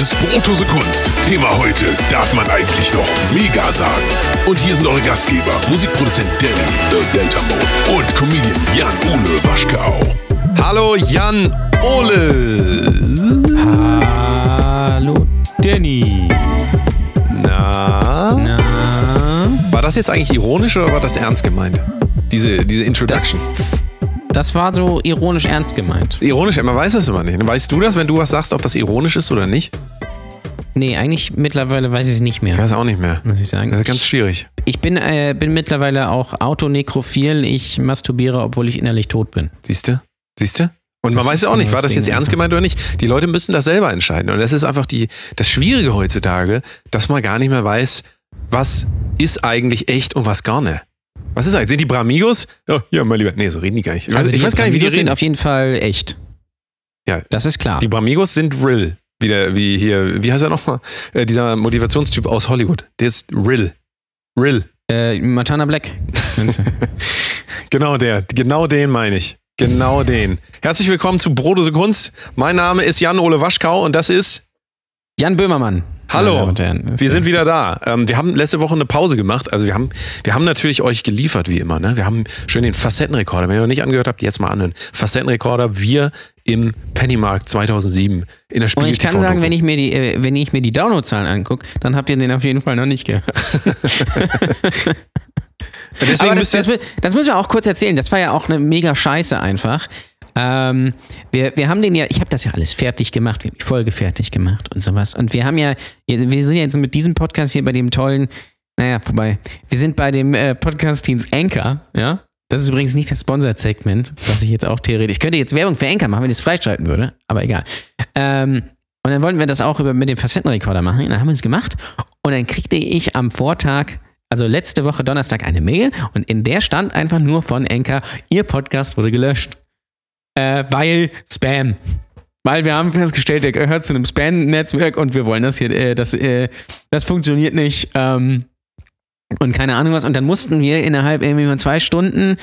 ist Brotose Kunst. Thema heute, darf man eigentlich noch mega sagen? Und hier sind eure Gastgeber, Musikproduzent Danny, The Delta Mode und Comedian Jan-Ole Waschkau. Hallo Jan Ole. Hallo Danny. Na? Na? War das jetzt eigentlich ironisch oder war das ernst gemeint? Diese, diese Introduction. Das war so ironisch ernst gemeint. ironisch, man weiß das immer nicht. Weißt du das, wenn du was sagst, ob das ironisch ist oder nicht? Nee, eigentlich mittlerweile weiß ich es nicht Ich mehr, weiß auch nicht mehr. muss ich sagen. Das ist ganz schwierig. Ich bin, äh, bin mittlerweile auch autonekrophil. Ich masturbiere, obwohl ich innerlich tot bin. Siehst du? Siehst du? Und man Das weiß auch nicht, war das jetzt Ding ernst gemeint oder nicht. Die Leute müssen das selber entscheiden. Und das ist einfach die, das Schwierige heutzutage, dass man gar nicht mehr weiß, was ist eigentlich echt und was gar nicht. Was ist eigentlich? Sind die Bramigos? Oh, ja, mein Lieber. Nee, so reden die gar nicht. Also ich weiß gar nicht, wie die Videos sind reden. auf jeden Fall echt. Ja. Das ist klar. Die Bramigos sind real. Wie, der, wie hier, wie heißt er nochmal? Äh, dieser Motivationstyp aus Hollywood. Der ist real. Real. Äh, Montana Black. Genau der. Genau den meine ich. Genau den. Herzlich willkommen zu Brodose Kunst. Mein Name ist Jan-Ole Waschkau und das ist Jan Böhmermann. Hallo. Wir sind wieder da. Ähm, wir haben letzte Woche eine Pause gemacht. Also wir haben, wir haben natürlich euch geliefert, wie immer. Ne? Wir haben schön den Facettenrekorder. Wenn ihr noch nicht angehört habt, jetzt mal anhören. Facettenrekorder, wir im Pennymarkt 2007 in der Spiegel Und ich kann sagen, wenn ich mir die, äh, wenn ich mir die Downloadzahlen angucke, dann habt ihr den auf jeden Fall noch nicht gehört. Deswegen Aber das, das, das müssen wir auch kurz erzählen. Das war ja auch eine mega Scheiße einfach. Ähm, wir, wir haben den ja, ich habe das ja alles fertig gemacht, wir haben die Folge fertig gemacht und sowas. Und wir haben ja, wir sind jetzt mit diesem Podcast hier bei dem tollen, naja, vorbei. Wir sind bei dem äh, Podcast-Teams Anchor, ja. Das ist übrigens nicht das Sponsored-Segment, was ich jetzt auch theoretisch. Ich könnte jetzt Werbung für Anchor machen, wenn ich es freischalten würde, aber egal. Ähm, und dann wollten wir das auch über, mit dem Facettenrekorder machen. Und dann haben wir es gemacht. Und dann kriegte ich am Vortag, also letzte Woche Donnerstag, eine Mail. Und in der stand einfach nur von Enka, Ihr Podcast wurde gelöscht. Äh, weil Spam. Weil wir haben festgestellt, der gehört zu einem Spam-Netzwerk und wir wollen das hier, äh, das, äh, das funktioniert nicht. Ähm, und keine Ahnung was. Und dann mussten wir innerhalb irgendwie mal zwei Stunden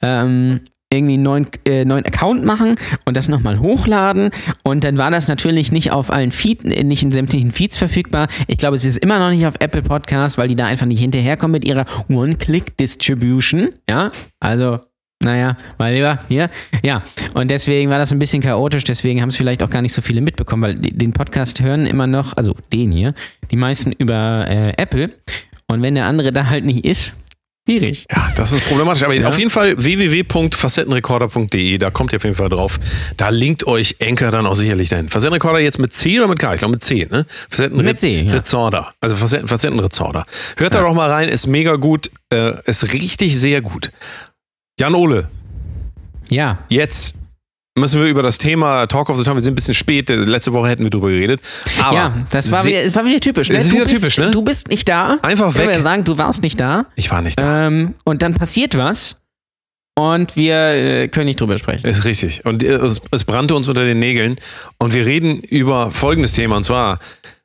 ähm, irgendwie einen neuen, äh, neuen Account machen und das nochmal hochladen. Und dann war das natürlich nicht auf allen Feeds, nicht in sämtlichen Feeds verfügbar. Ich glaube, es ist immer noch nicht auf Apple Podcasts, weil die da einfach nicht hinterherkommen mit ihrer One-Click-Distribution. Ja, also. Naja, mal lieber hier. Ja, und deswegen war das ein bisschen chaotisch, deswegen haben es vielleicht auch gar nicht so viele mitbekommen, weil den Podcast hören immer noch, also den hier, die meisten über äh, Apple. Und wenn der andere da halt nicht ist, schwierig. ja, das ist problematisch. Aber Ja. auf jeden Fall www.facettenrekorder.de, da kommt ihr auf jeden Fall drauf. Da linkt euch Enker dann auch sicherlich dahin. Facettenrekorder jetzt mit C oder mit K? Ich glaube mit C, ne? Facetten Mit C, ja. Also Facetten, Facettenrekorder. Hört da doch mal rein, ist mega gut, äh, ist richtig sehr gut. Jan Ole, Ja, jetzt müssen wir über das Thema Talk of the Town, wir sind ein bisschen spät, äh, letzte Woche hätten wir drüber geredet. Aber ja, das war wieder, das war wieder typisch. Ne? Das ist du wieder bist, typisch, ne? Du bist nicht da. Einfach weg. ja sagen, du warst nicht da. Ich war nicht da. Ähm, und dann passiert was und wir äh, können nicht drüber sprechen. Ist richtig. Und äh, es, es brannte uns unter den Nägeln. Und wir reden über folgendes Thema, und zwar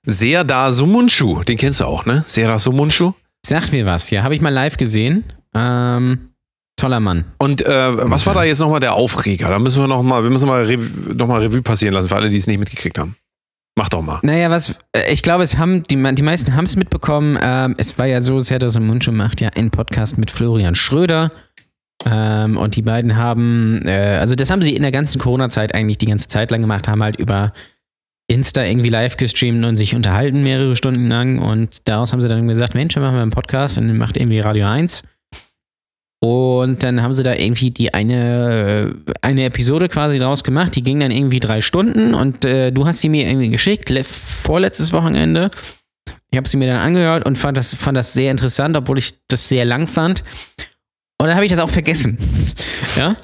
Serdar Sumunchu. Den kennst du auch, ne? Serdar Sumunchu. Sag mir was, ja, habe ich mal live gesehen. Ähm, toller Mann. Und äh, was war da jetzt nochmal der Aufreger? Da müssen wir nochmal, wir müssen mal Revue, noch mal Revue passieren lassen für alle, die es nicht mitgekriegt haben. Mach doch mal. Naja, was, äh, ich glaube, es haben, die, die meisten haben es mitbekommen. Ähm, es war ja so, Serdas und Muncho macht ja einen Podcast mit Florian Schröder. Ähm, und die beiden haben, äh, also das haben sie in der ganzen Corona-Zeit eigentlich die ganze Zeit lang gemacht, haben halt über Insta irgendwie live gestreamt und sich unterhalten mehrere Stunden lang. Und daraus haben sie dann gesagt, Mensch, dann machen wir einen Podcast und dann macht irgendwie Radio 1. Und dann haben sie da irgendwie die eine, äh, eine Episode quasi draus gemacht, die ging dann irgendwie drei Stunden und äh, du hast sie mir irgendwie geschickt, le- vorletztes Wochenende. Ich habe sie mir dann angehört und fand das, fand das sehr interessant, obwohl ich das sehr lang fand. Und dann habe ich das auch vergessen. ja.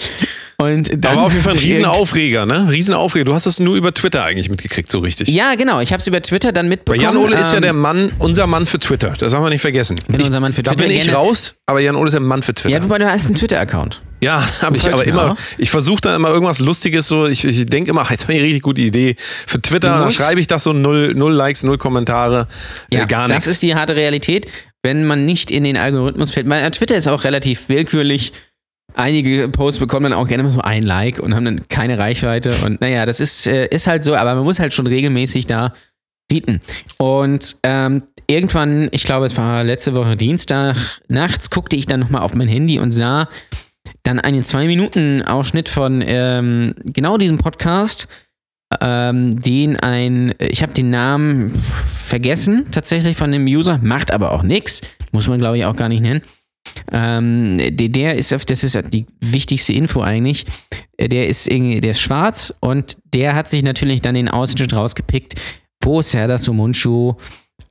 Und Da dann war auf jeden Fall ein Riesenaufreger, ne? Riesenaufreger. Du hast das nur über Twitter eigentlich mitgekriegt, so richtig. Ja, genau. Ich habe es über Twitter dann Weil mitbekommen. Jan Ole ist ja ähm, der Mann, unser Mann für Twitter. Das haben wir nicht vergessen. bin ich, unser Mann für Da Twitter. bin ich Gerne- raus, aber Jan Ole ist der Mann für Twitter. Ja, wobei du hast einen Twitter-Account. Ja, habe ich aber immer. auch? Ich versuche dann immer irgendwas Lustiges so. Ich, ich denke immer, ach, jetzt habe ich eine richtig gute Idee für Twitter. Dann schreibe ich das so null, null Likes, null Kommentare, Ja, äh, gar nichts. das ist die harte Realität, wenn man nicht in den Algorithmus fällt. Weil Twitter ist auch relativ willkürlich. Einige Posts bekommen dann auch gerne mal so ein Like und haben dann keine Reichweite. Und naja, das ist, äh, ist halt so, aber man muss halt schon regelmäßig da bieten. Und ähm, irgendwann, ich glaube, es war letzte Woche Dienstag, nachts guckte ich dann nochmal auf mein Handy und sah dann einen Zwei-Minuten-Ausschnitt von ähm, genau diesem Podcast, ähm, den ein, ich habe den Namen vergessen tatsächlich von dem User, macht aber auch nichts, muss man glaube ich auch gar nicht nennen. Ähm, der, der ist, auf, das ist die wichtigste Info eigentlich. Der ist, irgendwie- der ist schwarz und der hat sich natürlich dann den Ausschnitt rausgepickt, wo Serdar Sumunchu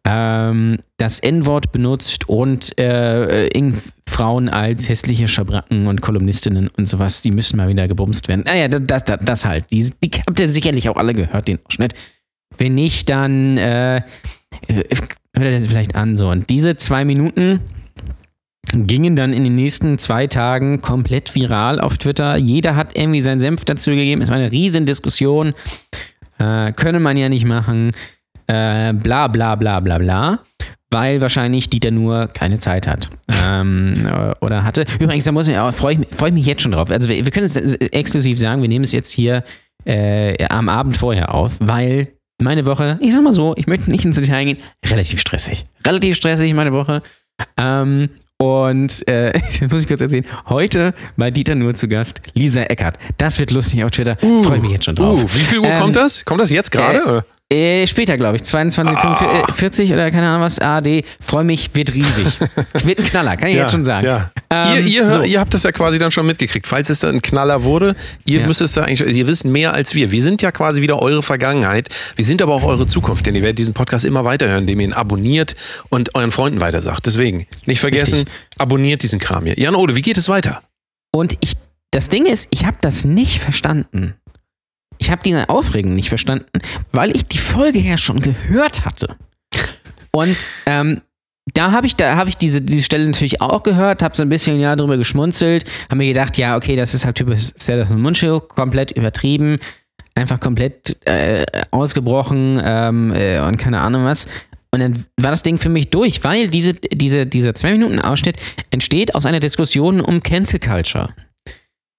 ähm, das N-Wort benutzt und äh, äh, Frauen als hässliche Schabracken und Kolumnistinnen und sowas, die müssen mal wieder gebumst werden. Naja, das, das, das halt. Die, die habt ihr sicherlich auch alle gehört, den Ausschnitt. Wenn nicht, dann äh, hört ihr das vielleicht an. So. Und diese zwei Minuten gingen dann in den nächsten zwei Tagen komplett viral auf Twitter. Jeder hat irgendwie seinen Senf dazu gegeben. Es war eine riesen Diskussion. Äh, könne man ja nicht machen. Äh, bla bla bla bla bla. Weil wahrscheinlich Dieter nur keine Zeit hat. Ähm, äh, oder hatte. Übrigens, da muss ich, auch- freue ich, mich- freue ich mich jetzt schon drauf. Also wir, wir können es exklusiv sagen, wir nehmen es jetzt hier äh, am Abend vorher auf, weil meine Woche, ich sag mal so, ich möchte nicht ins Detail gehen, relativ stressig. Relativ stressig meine Woche. Ähm, und äh, das muss ich kurz erzählen. Heute bei Dieter nur zu Gast Lisa Eckert. Das wird lustig auf Twitter. Freue ich mich jetzt schon drauf. Uh, wie viel Uhr Ähm, kommt das? Kommt das jetzt gerade? äh? Äh, später, glaube ich. 22, Ah. 45 oder keine Ahnung was. ARD. Freue mich, wird riesig. wird ein Knaller, kann ich jetzt schon sagen. Ja. Ähm, ihr, ihr, so. ihr habt das ja quasi dann schon mitgekriegt. Falls es dann ein Knaller wurde, ihr Ja. müsst es da eigentlich, ihr wisst mehr als wir. Wir sind ja quasi wieder eure Vergangenheit. Wir sind aber auch eure Zukunft, denn ihr werdet diesen Podcast immer weiterhören, indem ihr ihn abonniert und euren Freunden weitersagt. Deswegen, nicht vergessen, Richtig. abonniert diesen Kram hier. Jan Ode, wie geht es weiter? Und ich, das Ding ist, ich habe das nicht verstanden. Ich habe diese Aufregung nicht verstanden, weil ich die Folge ja schon gehört hatte. Und ähm, da habe ich, da habe ich diese, diese Stelle natürlich auch gehört, habe so ein bisschen ja drüber geschmunzelt, habe mir gedacht, ja, okay, das ist halt typisch Sellers und Muncho, komplett übertrieben, einfach komplett äh, ausgebrochen ähm, äh, und keine Ahnung was. Und dann war das Ding für mich durch, weil diese, diese, dieser zwei Minuten Ausschnitt entsteht aus einer Diskussion um Cancel Culture.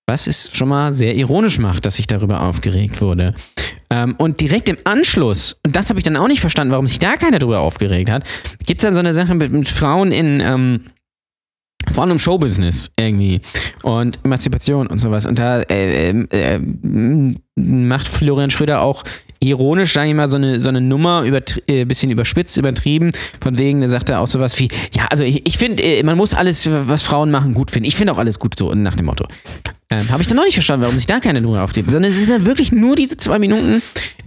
Was es schon mal sehr ironisch macht, dass ich darüber aufgeregt wurde. Ähm, und direkt im Anschluss, und das habe ich dann auch nicht verstanden, warum sich da keiner darüber aufgeregt hat, gibt es dann so eine Sache mit, mit Frauen in, ähm, vor allem im Showbusiness irgendwie und Emanzipation und sowas. Und da äh, äh, äh, macht Florian Schröder auch ironisch, sage ich mal, so eine, so eine Nummer, übertri- äh, bisschen überspitzt, übertrieben. Von wegen, da sagt er auch sowas wie, ja, also ich, ich finde, äh, man muss alles, was Frauen machen, gut finden. Ich finde auch alles gut so, nach dem Motto. Ähm, Habe ich dann noch nicht verstanden, warum sich da keine Nummer aufgibt. Sondern es sind dann wirklich nur diese zwei Minuten,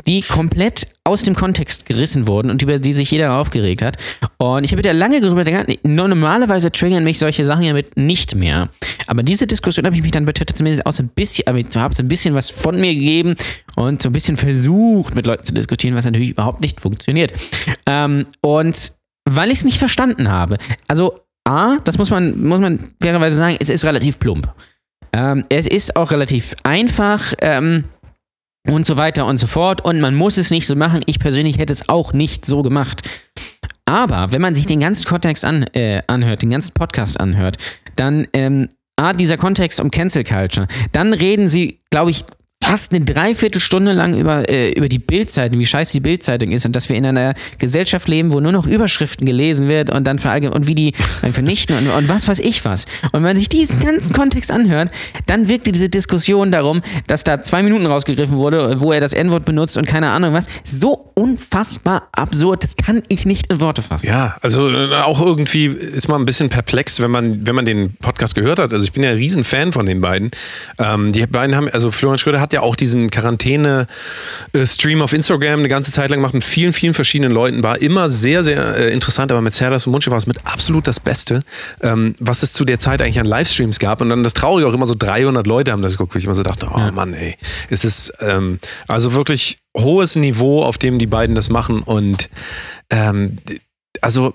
die komplett aus dem Kontext gerissen wurden und über die sich jeder aufgeregt hat. Und ich habe da lange darüber gedacht, normalerweise triggern mich solche Sachen ja mit nicht mehr. Aber diese Diskussion habe ich mich dann bei Twitter zumindest auch so ein bisschen, aber ich habe so ein bisschen was von mir gegeben und so ein bisschen versucht, mit Leuten zu diskutieren, was natürlich überhaupt nicht funktioniert. Ähm, und weil ich es nicht verstanden habe, also A, das muss man, muss man fairerweise sagen, es ist relativ plump. Ähm, es ist auch relativ einfach ähm, und so weiter und so fort. Und man muss es nicht so machen. Ich persönlich hätte es auch nicht so gemacht. Aber wenn man sich den ganzen Kontext an, äh, anhört, den ganzen Podcast anhört, dann, ähm, A, dieser Kontext um Cancel Culture, dann reden sie, glaube ich, fast eine Dreiviertelstunde lang über, äh, über die Bildzeitung, wie scheiße die Bildzeitung ist und dass wir in einer Gesellschaft leben, wo nur noch Überschriften gelesen wird und dann verallgemein und wie die dann vernichten und, und was weiß ich was. Und wenn man sich diesen ganzen Kontext anhört, dann wirkte diese Diskussion darum, dass da zwei Minuten rausgegriffen wurde, wo er das N-Wort benutzt und keine Ahnung was, so unfassbar absurd. Das kann ich nicht in Worte fassen. Ja, also äh, auch irgendwie ist man ein bisschen perplex, wenn man, wenn man den Podcast gehört hat. Also ich bin ja ein riesen Fan von den beiden. Ähm, die beiden haben, also Florian Schröder hat ja auch diesen Quarantäne-Stream auf Instagram eine ganze Zeit lang gemacht mit vielen, vielen verschiedenen Leuten. War immer sehr, sehr äh, interessant, aber mit Serdas und Munche war es mit absolut das Beste, ähm, was es zu der Zeit eigentlich an Livestreams gab. Und dann das Traurige auch immer so 300 Leute haben das geguckt, wo ich immer so dachte, oh Mann, ey. Es ist ähm, also wirklich hohes Niveau, auf dem die beiden das machen und ähm, also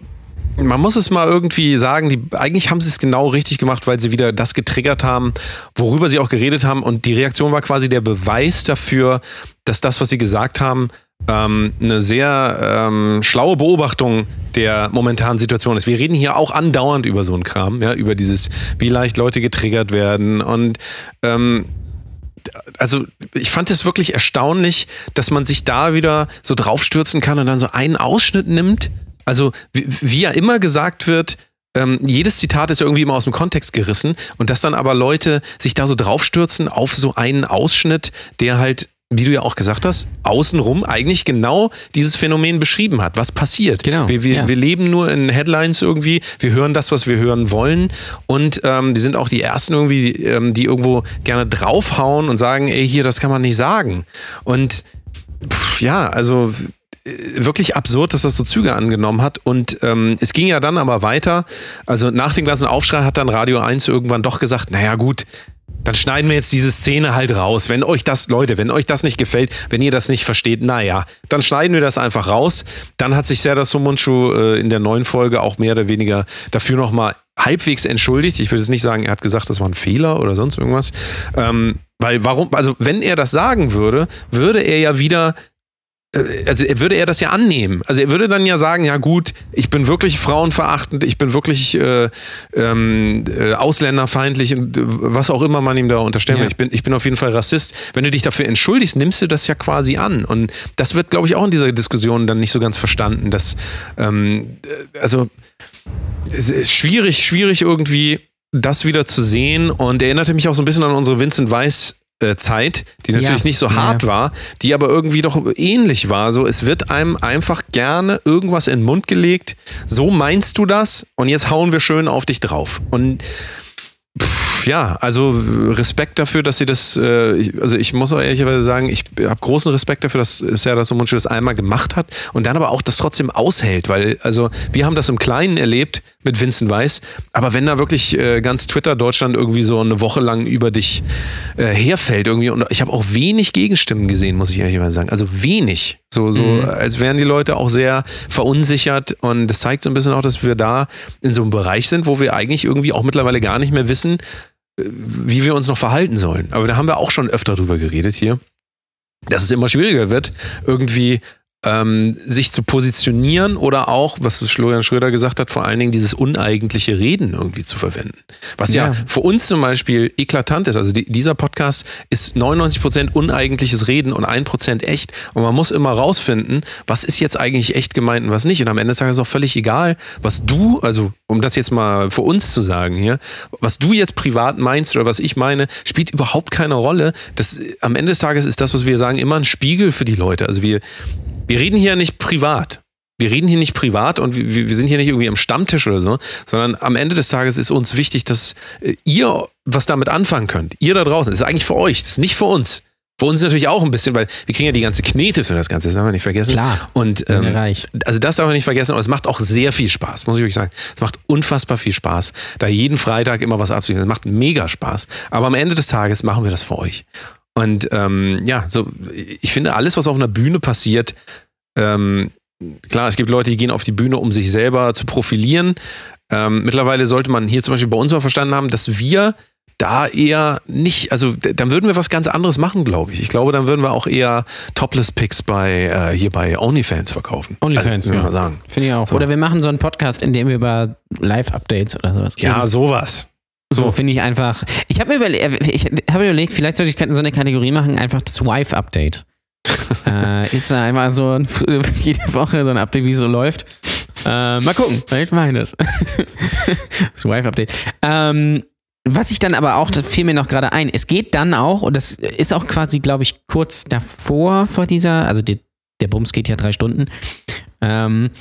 man muss es mal irgendwie sagen, die, eigentlich haben sie es genau richtig gemacht, weil sie wieder das getriggert haben, worüber sie auch geredet haben. Und die Reaktion war quasi der Beweis dafür, dass das, was sie gesagt haben, ähm, eine sehr ähm, schlaue Beobachtung der momentanen Situation ist. Wir reden hier auch andauernd über so einen Kram, ja, über dieses, wie leicht Leute getriggert werden und ähm, also ich fand es wirklich erstaunlich, dass man sich da wieder so draufstürzen kann und dann so einen Ausschnitt nimmt. Also wie, wie ja immer gesagt wird, ähm, jedes Zitat ist ja irgendwie immer aus dem Kontext gerissen und dass dann aber Leute sich da so draufstürzen auf so einen Ausschnitt, der halt wie du ja auch gesagt hast, außenrum eigentlich genau dieses Phänomen beschrieben hat. Was passiert? Genau, Wir, wir, ja. wir leben nur in Headlines irgendwie. Wir hören das, was wir hören wollen. Und ähm, die sind auch die Ersten irgendwie, die, ähm, die irgendwo gerne draufhauen und sagen, ey, hier, das kann man nicht sagen. Und pff, ja, also wirklich absurd, dass das so Züge angenommen hat. Und ähm, es ging ja dann aber weiter. Also nach dem ganzen Aufschrei hat dann Radio 1 irgendwann doch gesagt, naja gut, dann schneiden wir jetzt diese Szene halt raus. Wenn euch das, Leute, wenn euch das nicht gefällt, wenn ihr das nicht versteht, naja, dann schneiden wir das einfach raus. Dann hat sich Serdar Somuncu äh, in der neuen Folge auch mehr oder weniger dafür nochmal halbwegs entschuldigt. Ich würde jetzt nicht sagen, er hat gesagt, das war ein Fehler oder sonst irgendwas. Ähm, weil warum, also wenn er das sagen würde, würde er ja wieder äh, also er würde er das ja annehmen. Also er würde dann ja sagen, ja gut, ich bin wirklich frauenverachtend, ich bin wirklich äh, ähm, äh, ausländerfeindlich und äh, was auch immer man ihm da unterstellen will. Ja. Ich, bin, ich bin auf jeden Fall Rassist. Wenn du dich dafür entschuldigst, nimmst du das ja quasi an. Und das wird, glaube ich, auch in dieser Diskussion dann nicht so ganz verstanden. Dass, ähm, äh, also es ist schwierig, schwierig irgendwie das wieder zu sehen und erinnerte mich auch so ein bisschen an unsere Vincent Weiss äh, Zeit, die natürlich Ja. nicht so Ja. hart war, die aber irgendwie doch ähnlich war. So, es wird einem einfach gerne irgendwas in den Mund gelegt. So meinst du das? Und jetzt hauen wir schön auf dich drauf. Und pff, ja, also Respekt dafür, dass sie das, äh, also ich muss auch ehrlicherweise sagen, ich habe großen Respekt dafür, dass Serdar Somuncu das einmal gemacht hat und dann aber auch das trotzdem aushält, weil, also wir haben das im Kleinen erlebt mit Vincent Weiss, aber wenn da wirklich äh, ganz Twitter Deutschland irgendwie so eine Woche lang über dich äh, herfällt irgendwie und ich habe auch wenig Gegenstimmen gesehen, muss ich ehrlicherweise sagen, also wenig, so, so Mhm. als wären die Leute auch sehr verunsichert und das zeigt so ein bisschen auch, dass wir da in so einem Bereich sind, wo wir eigentlich irgendwie auch mittlerweile gar nicht mehr wissen, äh, wie wir uns noch verhalten sollen. Aber da haben wir auch schon öfter drüber geredet hier, dass es immer schwieriger wird, irgendwie ähm, sich zu positionieren oder auch, was Florian Schröder gesagt hat, vor allen Dingen dieses uneigentliche Reden irgendwie zu verwenden. Was ja, Ja. für uns zum Beispiel eklatant ist. Also die, dieser Podcast ist 99% uneigentliches Reden und 1% echt. Und man muss immer rausfinden, was ist jetzt eigentlich echt gemeint und was nicht. Und am Ende des Tages ist auch völlig egal, was du, also um das jetzt mal für uns zu sagen hier, was du jetzt privat meinst oder was ich meine, spielt überhaupt keine Rolle. Das, am Ende des Tages ist das, was wir sagen, immer ein Spiegel für die Leute. Also wir, wir reden hier nicht privat. Wir reden hier nicht privat und wir, wir sind hier nicht irgendwie am Stammtisch oder so, sondern am Ende des Tages ist uns wichtig, dass äh, ihr was damit anfangen könnt. Ihr da draußen. Das ist eigentlich für euch, das ist nicht für uns. Für uns natürlich auch ein bisschen, weil wir kriegen ja die ganze Knete für das Ganze, das haben wir nicht vergessen. Klar. Und ähm, reich. also das darf man nicht vergessen, aber es macht auch sehr viel Spaß, muss ich wirklich sagen. Es macht unfassbar viel Spaß, da jeden Freitag immer was abzuliefern. Es macht mega Spaß. Aber am Ende des Tages machen wir das für euch. Und ähm, ja, so ich finde, alles, was auf einer Bühne passiert, ähm, klar, es gibt Leute, die gehen auf die Bühne, um sich selber zu profilieren. Ähm, mittlerweile sollte man hier zum Beispiel bei uns mal verstanden haben, dass wir da eher nicht, also dann würden wir was ganz anderes machen, glaube ich. Ich glaube, dann würden wir auch eher Topless-Picks bei äh, hier bei OnlyFans verkaufen. OnlyFans, also, würde ich ja. mal sagen. Finde ich auch. So. Oder wir machen so einen Podcast, in dem wir über Live-Updates oder sowas Ja, reden. sowas. So finde ich einfach. Ich habe mir überle ich hab überlegt, vielleicht sollte ich so eine Kategorie machen, einfach das Wife-Update. äh, jetzt einmal so ein, jede Woche so ein Update, wie es so läuft. Äh, mal gucken, vielleicht mache ich das. das Wife-Update. Ähm, was ich dann aber auch, das fiel mir noch gerade ein, es geht dann auch, und das ist auch quasi, glaube ich, kurz davor vor dieser, also die, der Bums geht ja drei Stunden. Ähm,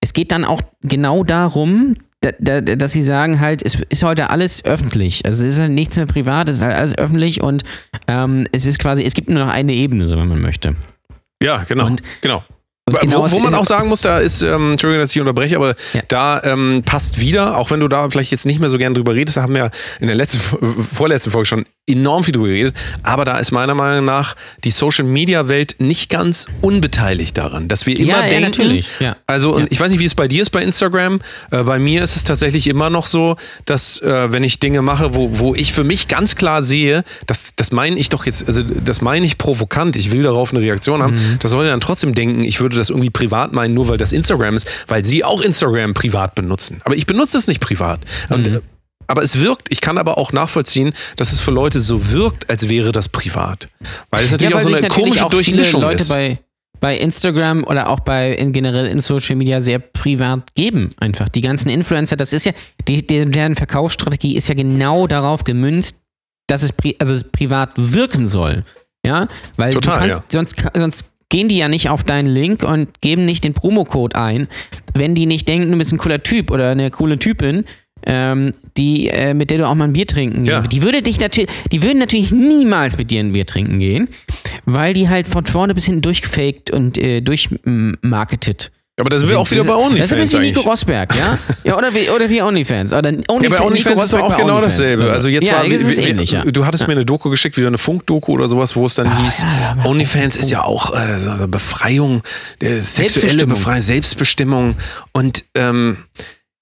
es geht dann auch genau darum, da, da, dass sie sagen halt, es ist heute alles öffentlich. Also es ist halt nichts mehr privat, es ist halt alles öffentlich und ähm, es ist quasi, es gibt nur noch eine Ebene, so wenn man möchte. Ja, genau. Und- genau. Genau wo, wo man auch sagen muss, da ist, ähm, Entschuldigung, dass ich unterbreche, aber Ja. da ähm, passt wieder, auch wenn du da vielleicht jetzt nicht mehr so gern drüber redest, da haben wir ja in der letzten, vorletzten Folge schon enorm viel drüber geredet, aber da ist meiner Meinung nach die Social Media Welt nicht ganz unbeteiligt daran, dass wir immer Ja, ja, denken, natürlich, ja. also und Ja. ich weiß nicht, wie es bei dir ist bei Instagram, äh, bei mir ist es tatsächlich immer noch so, dass äh, wenn ich Dinge mache, wo, wo ich für mich ganz klar sehe, das, das meine ich doch jetzt, also das meine ich provokant, ich will darauf eine Reaktion haben, Mhm. das soll dann trotzdem denken, ich würde das irgendwie privat meinen, nur weil das Instagram ist, weil sie auch Instagram privat benutzen. Aber ich benutze es nicht privat. Und Mhm. äh, aber es wirkt, ich kann aber auch nachvollziehen, dass es für Leute so wirkt, als wäre das privat. Weil es natürlich ja, auch so eine komische auch Durchmischung Leute ist. bei bei Instagram oder auch bei in generell in Social Media sehr privat geben einfach. Die ganzen Influencer, das ist ja die, die, deren Verkaufsstrategie ist ja genau darauf gemünzt, dass es pri also es privat wirken soll. Ja, weil Total, du kannst ja. sonst sonst gehen die ja nicht auf deinen Link und geben nicht den Promocode ein, wenn die nicht denken, du bist ein cooler Typ oder eine coole Typin, ähm, die, äh, mit der du auch mal ein Bier trinken Ja. gehst. Die würde dich natürlich, die würden natürlich niemals mit dir ein Bier trinken gehen, weil die halt von vorne bis hinten durchgefaked und äh, durchmarketet. Aber da sind wir auch wieder bei Das ist ein OnlyFans bisschen Nico eigentlich. Rosberg, ja? ja oder, wie, oder wie OnlyFans. Oder Ja, Onlyfans, bei OnlyFans ist doch auch genau OnlyFans dasselbe. Also jetzt ja, war, es ist wie- ähnlich, ja. du hattest mir eine Doku geschickt, wieder eine Funkdoku oder sowas, wo es dann hieß, OnlyFans ist ja auch äh, Befreiung, äh, sexuelle. Befreiung, Selbstbestimmung und ähm,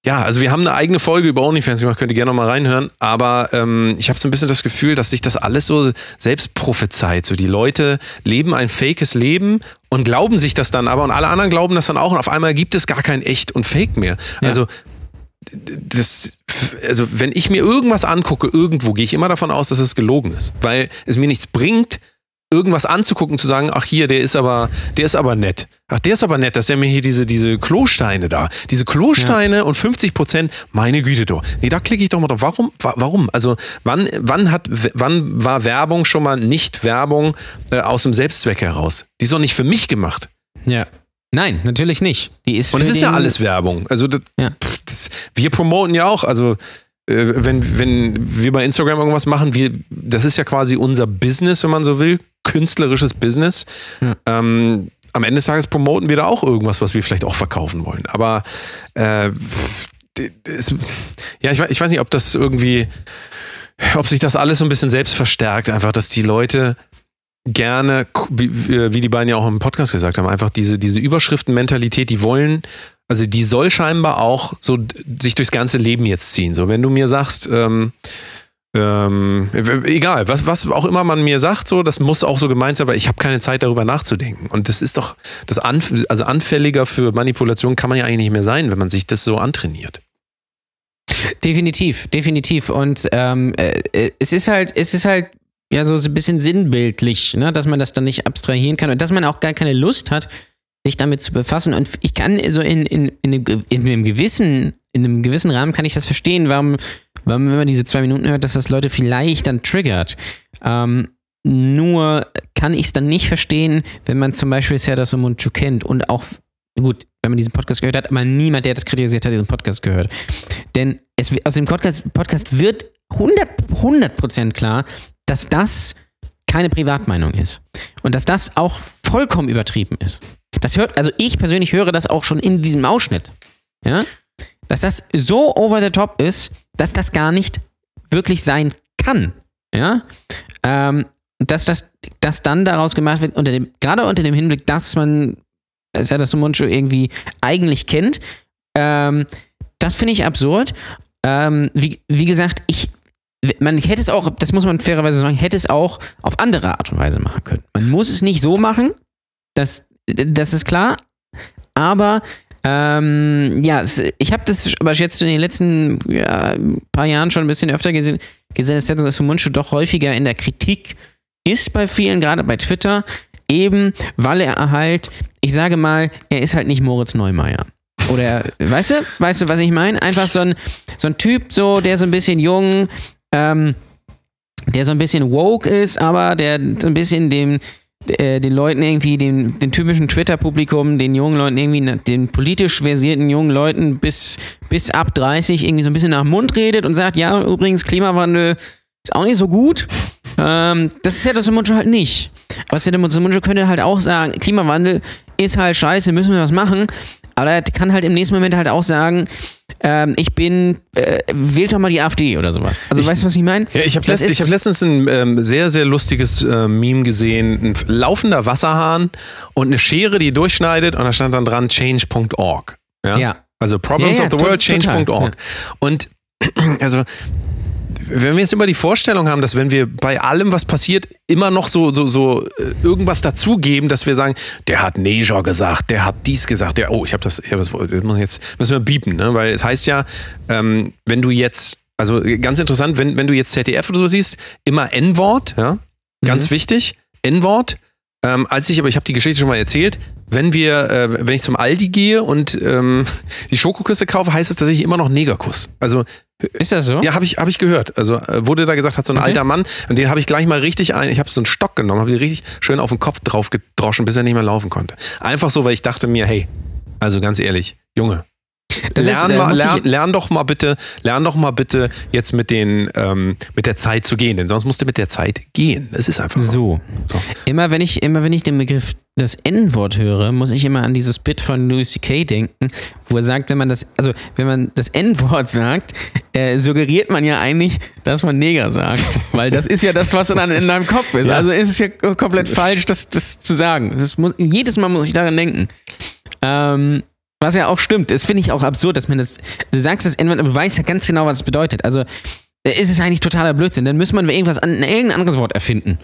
ja, also wir haben eine eigene Folge über OnlyFans gemacht, könnt ihr gerne noch mal reinhören, aber ähm, ich habe so ein bisschen das Gefühl, dass sich das alles so selbst prophezeit. So die Leute leben ein fakes Leben und glauben sich das dann aber und alle anderen glauben das dann auch und auf einmal gibt es gar kein echt und fake mehr. Ja. Also das, also wenn ich mir irgendwas angucke, irgendwo, gehe ich immer davon aus, dass es gelogen ist, weil es mir nichts bringt, irgendwas anzugucken, zu sagen, ach hier, der ist aber, der ist aber nett. Ach, der ist aber nett, dass der mir hier diese, diese Klosteine da, diese Klosteine und 50 Prozent, meine Güte doch. Nee, da klicke ich doch mal drauf. Warum? Wa- Warum? Also wann, wann hat, wann war Werbung schon mal nicht Werbung äh, aus dem Selbstzweck heraus? Die ist doch nicht für mich gemacht. Ja. Nein, natürlich nicht. Die ist Und es ist ja alles Werbung. Also das, Ja. pff, das, wir promoten ja auch, also äh, wenn, wenn wir bei Instagram irgendwas machen, wir, das ist ja quasi unser Business, wenn man so will, künstlerisches Business. Ja. Ähm, am Ende des Tages promoten wir da auch irgendwas, was wir vielleicht auch verkaufen wollen. Aber äh, es, ja, ich, ich weiß nicht, ob das irgendwie, ob sich das alles so ein bisschen selbst verstärkt, einfach, dass die Leute gerne, wie, wie die beiden ja auch im Podcast gesagt haben, einfach diese, diese Überschriftenmentalität, die wollen, also die soll scheinbar auch so sich durchs ganze Leben jetzt ziehen. So, wenn du mir sagst, ähm, ähm, egal, was, was auch immer man mir sagt, so, das muss auch so gemeint sein, aber ich habe keine Zeit darüber nachzudenken. Und das ist doch, das anf also anfälliger für Manipulation kann man ja eigentlich nicht mehr sein, wenn man sich das so antrainiert. Definitiv, definitiv. Und ähm, äh, äh, es ist halt, es ist halt ja so ein bisschen sinnbildlich, ne? dass man das dann nicht abstrahieren kann und dass man auch gar keine Lust hat, sich damit zu befassen. Und ich kann so in, in, in, einem, in einem gewissen, in einem gewissen Rahmen kann ich das verstehen, warum, wenn man diese zwei Minuten hört, dass das Leute vielleicht dann triggert. Ähm, nur kann ich es dann nicht verstehen, wenn man zum Beispiel Serdar Somuncu kennt und auch, gut, wenn man diesen Podcast gehört hat, aber niemand, der das kritisiert hat, diesen Podcast gehört. Denn es, aus dem Podcast, Podcast wird 100, 100% klar, dass das keine Privatmeinung ist. Und dass das auch vollkommen übertrieben ist. Das hört, also ich persönlich höre das auch schon in diesem Ausschnitt. Ja? Dass das so over the top ist, dass das gar nicht wirklich sein kann. Ja? Ähm, dass das dass dann daraus gemacht wird, unter dem, gerade unter dem Hinblick, dass man Serdar Sumuncu irgendwie eigentlich kennt, ähm, das finde ich absurd. Ähm, wie, wie gesagt, ich, man hätte es auch, das muss man fairerweise sagen, hätte es auch auf andere Art und Weise machen können. Man muss es nicht so machen, das, das ist klar, aber ähm, ja, ich habe das aber jetzt in den letzten ja, paar Jahren schon ein bisschen öfter gesehen, gesehen dass Serdar Sumuncu doch häufiger in der Kritik ist bei vielen, gerade bei Twitter, eben weil er halt, ich sage mal, er ist halt nicht Moritz Neumeier. Oder, weißt du, weißt du, was ich meine? Einfach so ein, so ein Typ, so, der so ein bisschen jung, ähm, der so ein bisschen woke ist, aber der so ein bisschen dem, äh, den Leuten irgendwie, den, den typischen Twitter-Publikum, den jungen Leuten irgendwie, den politisch versierten jungen Leuten bis, bis ab 30 irgendwie so ein bisschen nach dem Mund redet und sagt, ja, übrigens, Klimawandel ist auch nicht so gut. Ähm, das ist ja das Muncho halt nicht. Aber der könnte halt auch sagen, Klimawandel ist halt scheiße, müssen wir was machen. Aber er kann halt im nächsten Moment halt auch sagen, ähm, ich bin, äh, wählt doch mal die AfD oder sowas. Also Ich- weißt du, was ich meine? Ja, ich habe letzt, ich hab letztens ein ähm, sehr, sehr lustiges äh, Meme gesehen. Ein laufender Wasserhahn und eine Schere, die durchschneidet und da stand dann dran change.org. Ja? Ja. Also Problems Ja, of the World, change.org. Und also wenn wir jetzt immer die Vorstellung haben, dass wenn wir bei allem, was passiert, immer noch so, so, so äh, irgendwas dazugeben, dass wir sagen, der hat Neger gesagt, der hat dies gesagt, der, oh, ich habe das, ich hab das, das muss ich jetzt müssen wir biepen, ne? Weil es heißt ja, ähm, wenn du jetzt Also ganz interessant, wenn, wenn du jetzt ZDF oder so siehst, immer N-Wort, ja, ganz Mhm. wichtig, N-Wort. Ähm, als ich, aber ich habe die Geschichte schon mal erzählt, wenn wir, äh, wenn ich zum Aldi gehe und ähm, die Schokoküsse kaufe, heißt es tatsächlich immer noch Negerkuss. Also Ist das so? ja, habe ich, hab ich gehört. Also äh, wurde da gesagt, hat so ein Okay. alter Mann und den habe ich gleich mal richtig ein, ich habe so einen Stock genommen, habe ihn richtig schön auf den Kopf drauf gedroschen, bis er nicht mehr laufen konnte. Einfach so, weil ich dachte mir, hey, also ganz ehrlich, Junge, Das ist, lern, äh, mal, lern, lern doch mal bitte, lern doch mal bitte jetzt mit den, ähm, mit der Zeit zu gehen, denn sonst musst du mit der Zeit gehen. Es ist einfach so. So. So. Immer wenn ich, immer wenn ich den Begriff das N-Wort höre, muss ich immer an dieses Bit von Louis C.K. denken, wo er sagt, wenn man das, also wenn man das N-Wort sagt, äh, suggeriert man ja eigentlich, dass man Neger sagt. Weil das ist ja das, was dann in deinem Kopf ist. Ja. Also ist es ja komplett falsch, das, das zu sagen. Das muss, jedes Mal muss ich daran denken. Ähm, was ja auch stimmt. Das finde ich auch absurd, dass man das, du sagst das N-Wort, aber du weißt ja ganz genau, was es bedeutet. Also äh, ist es eigentlich totaler Blödsinn. Dann muss man irgendwas an, irgendein anderes Wort erfinden.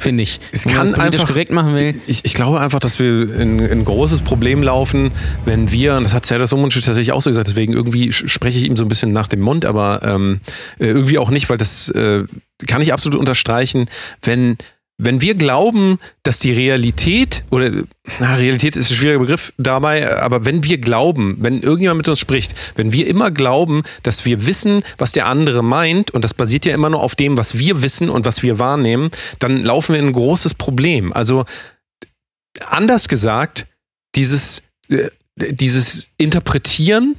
Finde ich. Es Wenn man kann einfach- korrekt machen will. Ich, ich glaube einfach, dass wir in, in ein großes Problem laufen, wenn wir, und das hat Serdar Somuncu tatsächlich auch so gesagt, deswegen irgendwie spreche ich ihm so ein bisschen nach dem Mund, aber ähm, äh, irgendwie auch nicht, weil das äh, kann ich absolut unterstreichen, wenn wenn wir glauben, dass die Realität, oder na, Realität ist ein schwieriger Begriff dabei, aber wenn wir glauben, wenn irgendjemand mit uns spricht, wenn wir immer glauben, dass wir wissen, was der andere meint, und das basiert ja immer nur auf dem, was wir wissen und was wir wahrnehmen, dann laufen wir in ein großes Problem. Also anders gesagt, dieses, äh, dieses Interpretieren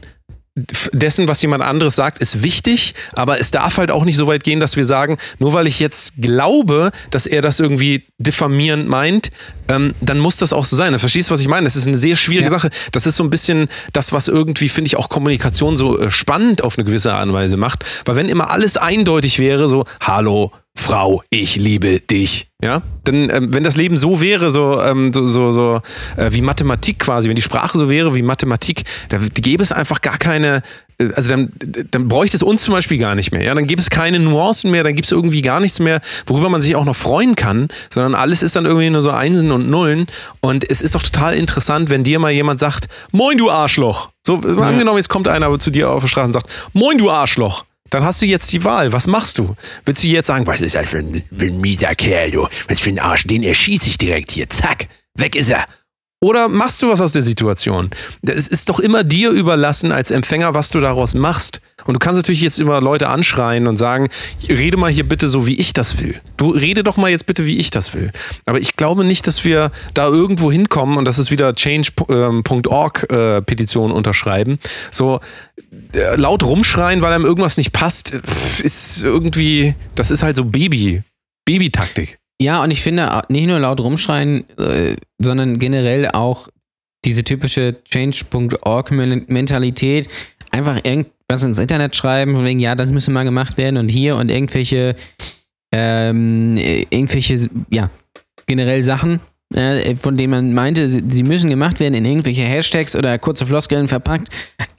dessen, was jemand anderes sagt, ist wichtig, aber es darf halt auch nicht so weit gehen, dass wir sagen, nur weil ich jetzt glaube, dass er das irgendwie diffamierend meint, ähm, dann muss das auch so sein. Du verstehst, was ich meine? Das ist eine sehr schwierige Ja. Sache. Das ist so ein bisschen das, was irgendwie, finde ich, auch Kommunikation so äh, spannend auf eine gewisse Art und Weise macht. Weil wenn immer alles eindeutig wäre, so, hallo, Frau, ich liebe dich. Ja, denn ähm, wenn das Leben so wäre, so, ähm, so, so, so äh, wie Mathematik quasi, wenn die Sprache so wäre wie Mathematik, da gäbe es einfach gar keine, äh, also dann, dann bräuchte es uns zum Beispiel gar nicht mehr. Ja, dann gibt es keine Nuancen mehr, dann gibt es irgendwie gar nichts mehr, worüber man sich auch noch freuen kann, sondern alles ist dann irgendwie nur so Einsen und Nullen. Und es ist doch total interessant, wenn dir mal jemand sagt, Moin, du Arschloch. So, mal angenommen, jetzt kommt einer zu dir auf der Straße und sagt, Moin, du Arschloch. Dann hast du jetzt die Wahl. Was machst du? Willst du jetzt sagen, was ist das für ein, für ein mieser Kerl, du? Was für ein Arsch? Den erschieße ich direkt hier. Zack, weg ist er. Oder machst du was aus der Situation? Es ist doch immer dir überlassen als Empfänger, was du daraus machst. Und du kannst natürlich jetzt immer Leute anschreien und sagen, rede mal hier bitte so, wie ich das will. Du rede doch mal jetzt bitte, wie ich das will. Aber ich glaube nicht, dass wir da irgendwo hinkommen und das ist wieder change.org äh, unterschreiben. So äh, laut rumschreien, weil einem irgendwas nicht passt, ist irgendwie, das ist halt so Baby, Baby-Taktik. Ja, und ich finde, äh, nicht nur laut rumschreien, äh, sondern generell auch diese typische Change.org-Mentalität, einfach irgendwas ins Internet schreiben, von wegen, ja, das müsste mal gemacht werden und hier und irgendwelche, ähm, äh, irgendwelche, ja, generell Sachen, äh, von denen man meinte, sie, müssen gemacht werden in irgendwelche Hashtags oder kurze Floskeln verpackt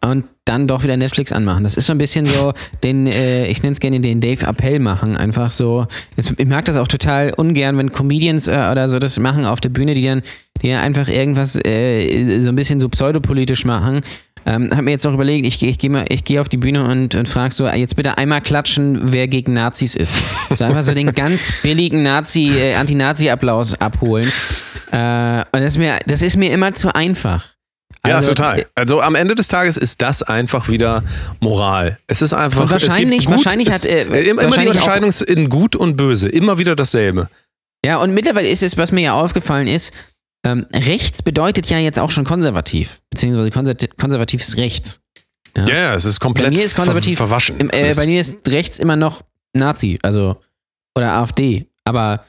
und dann doch wieder Netflix anmachen. Das ist so ein bisschen so den, äh, ich nenne es gerne den Dave Appell machen, einfach so. Es, ich mag das auch total ungern, wenn Comedians äh, oder so das machen auf der Bühne, die dann, die einfach irgendwas äh, so ein bisschen so pseudopolitisch machen. Ähm, hab mir jetzt auch überlegt, ich, ich gehe geh auf die Bühne und, und frage so, jetzt bitte einmal klatschen, wer gegen Nazis ist. So einfach so den ganz billigen Nazi, äh, Anti-Nazi-Applaus abholen. Äh, und das ist, mir, das ist mir immer zu einfach. Ja, Also, total. Also am Ende des Tages ist das einfach wieder Moral. Es ist einfach. Und wahrscheinlich- gut, wahrscheinlich es, hat, äh, immer, immer die wahrscheinlich Unterscheidung in gut und böse. Immer wieder dasselbe. Ja, und mittlerweile ist es, was mir ja aufgefallen ist, ähm, rechts bedeutet ja jetzt auch schon konservativ. Beziehungsweise konservativ, ist rechts. Ja, ja, es ist komplett Bei mir ist konservativ ver verwaschen. Im, äh, bei mir ist rechts immer noch Nazi, also oder AfD. Aber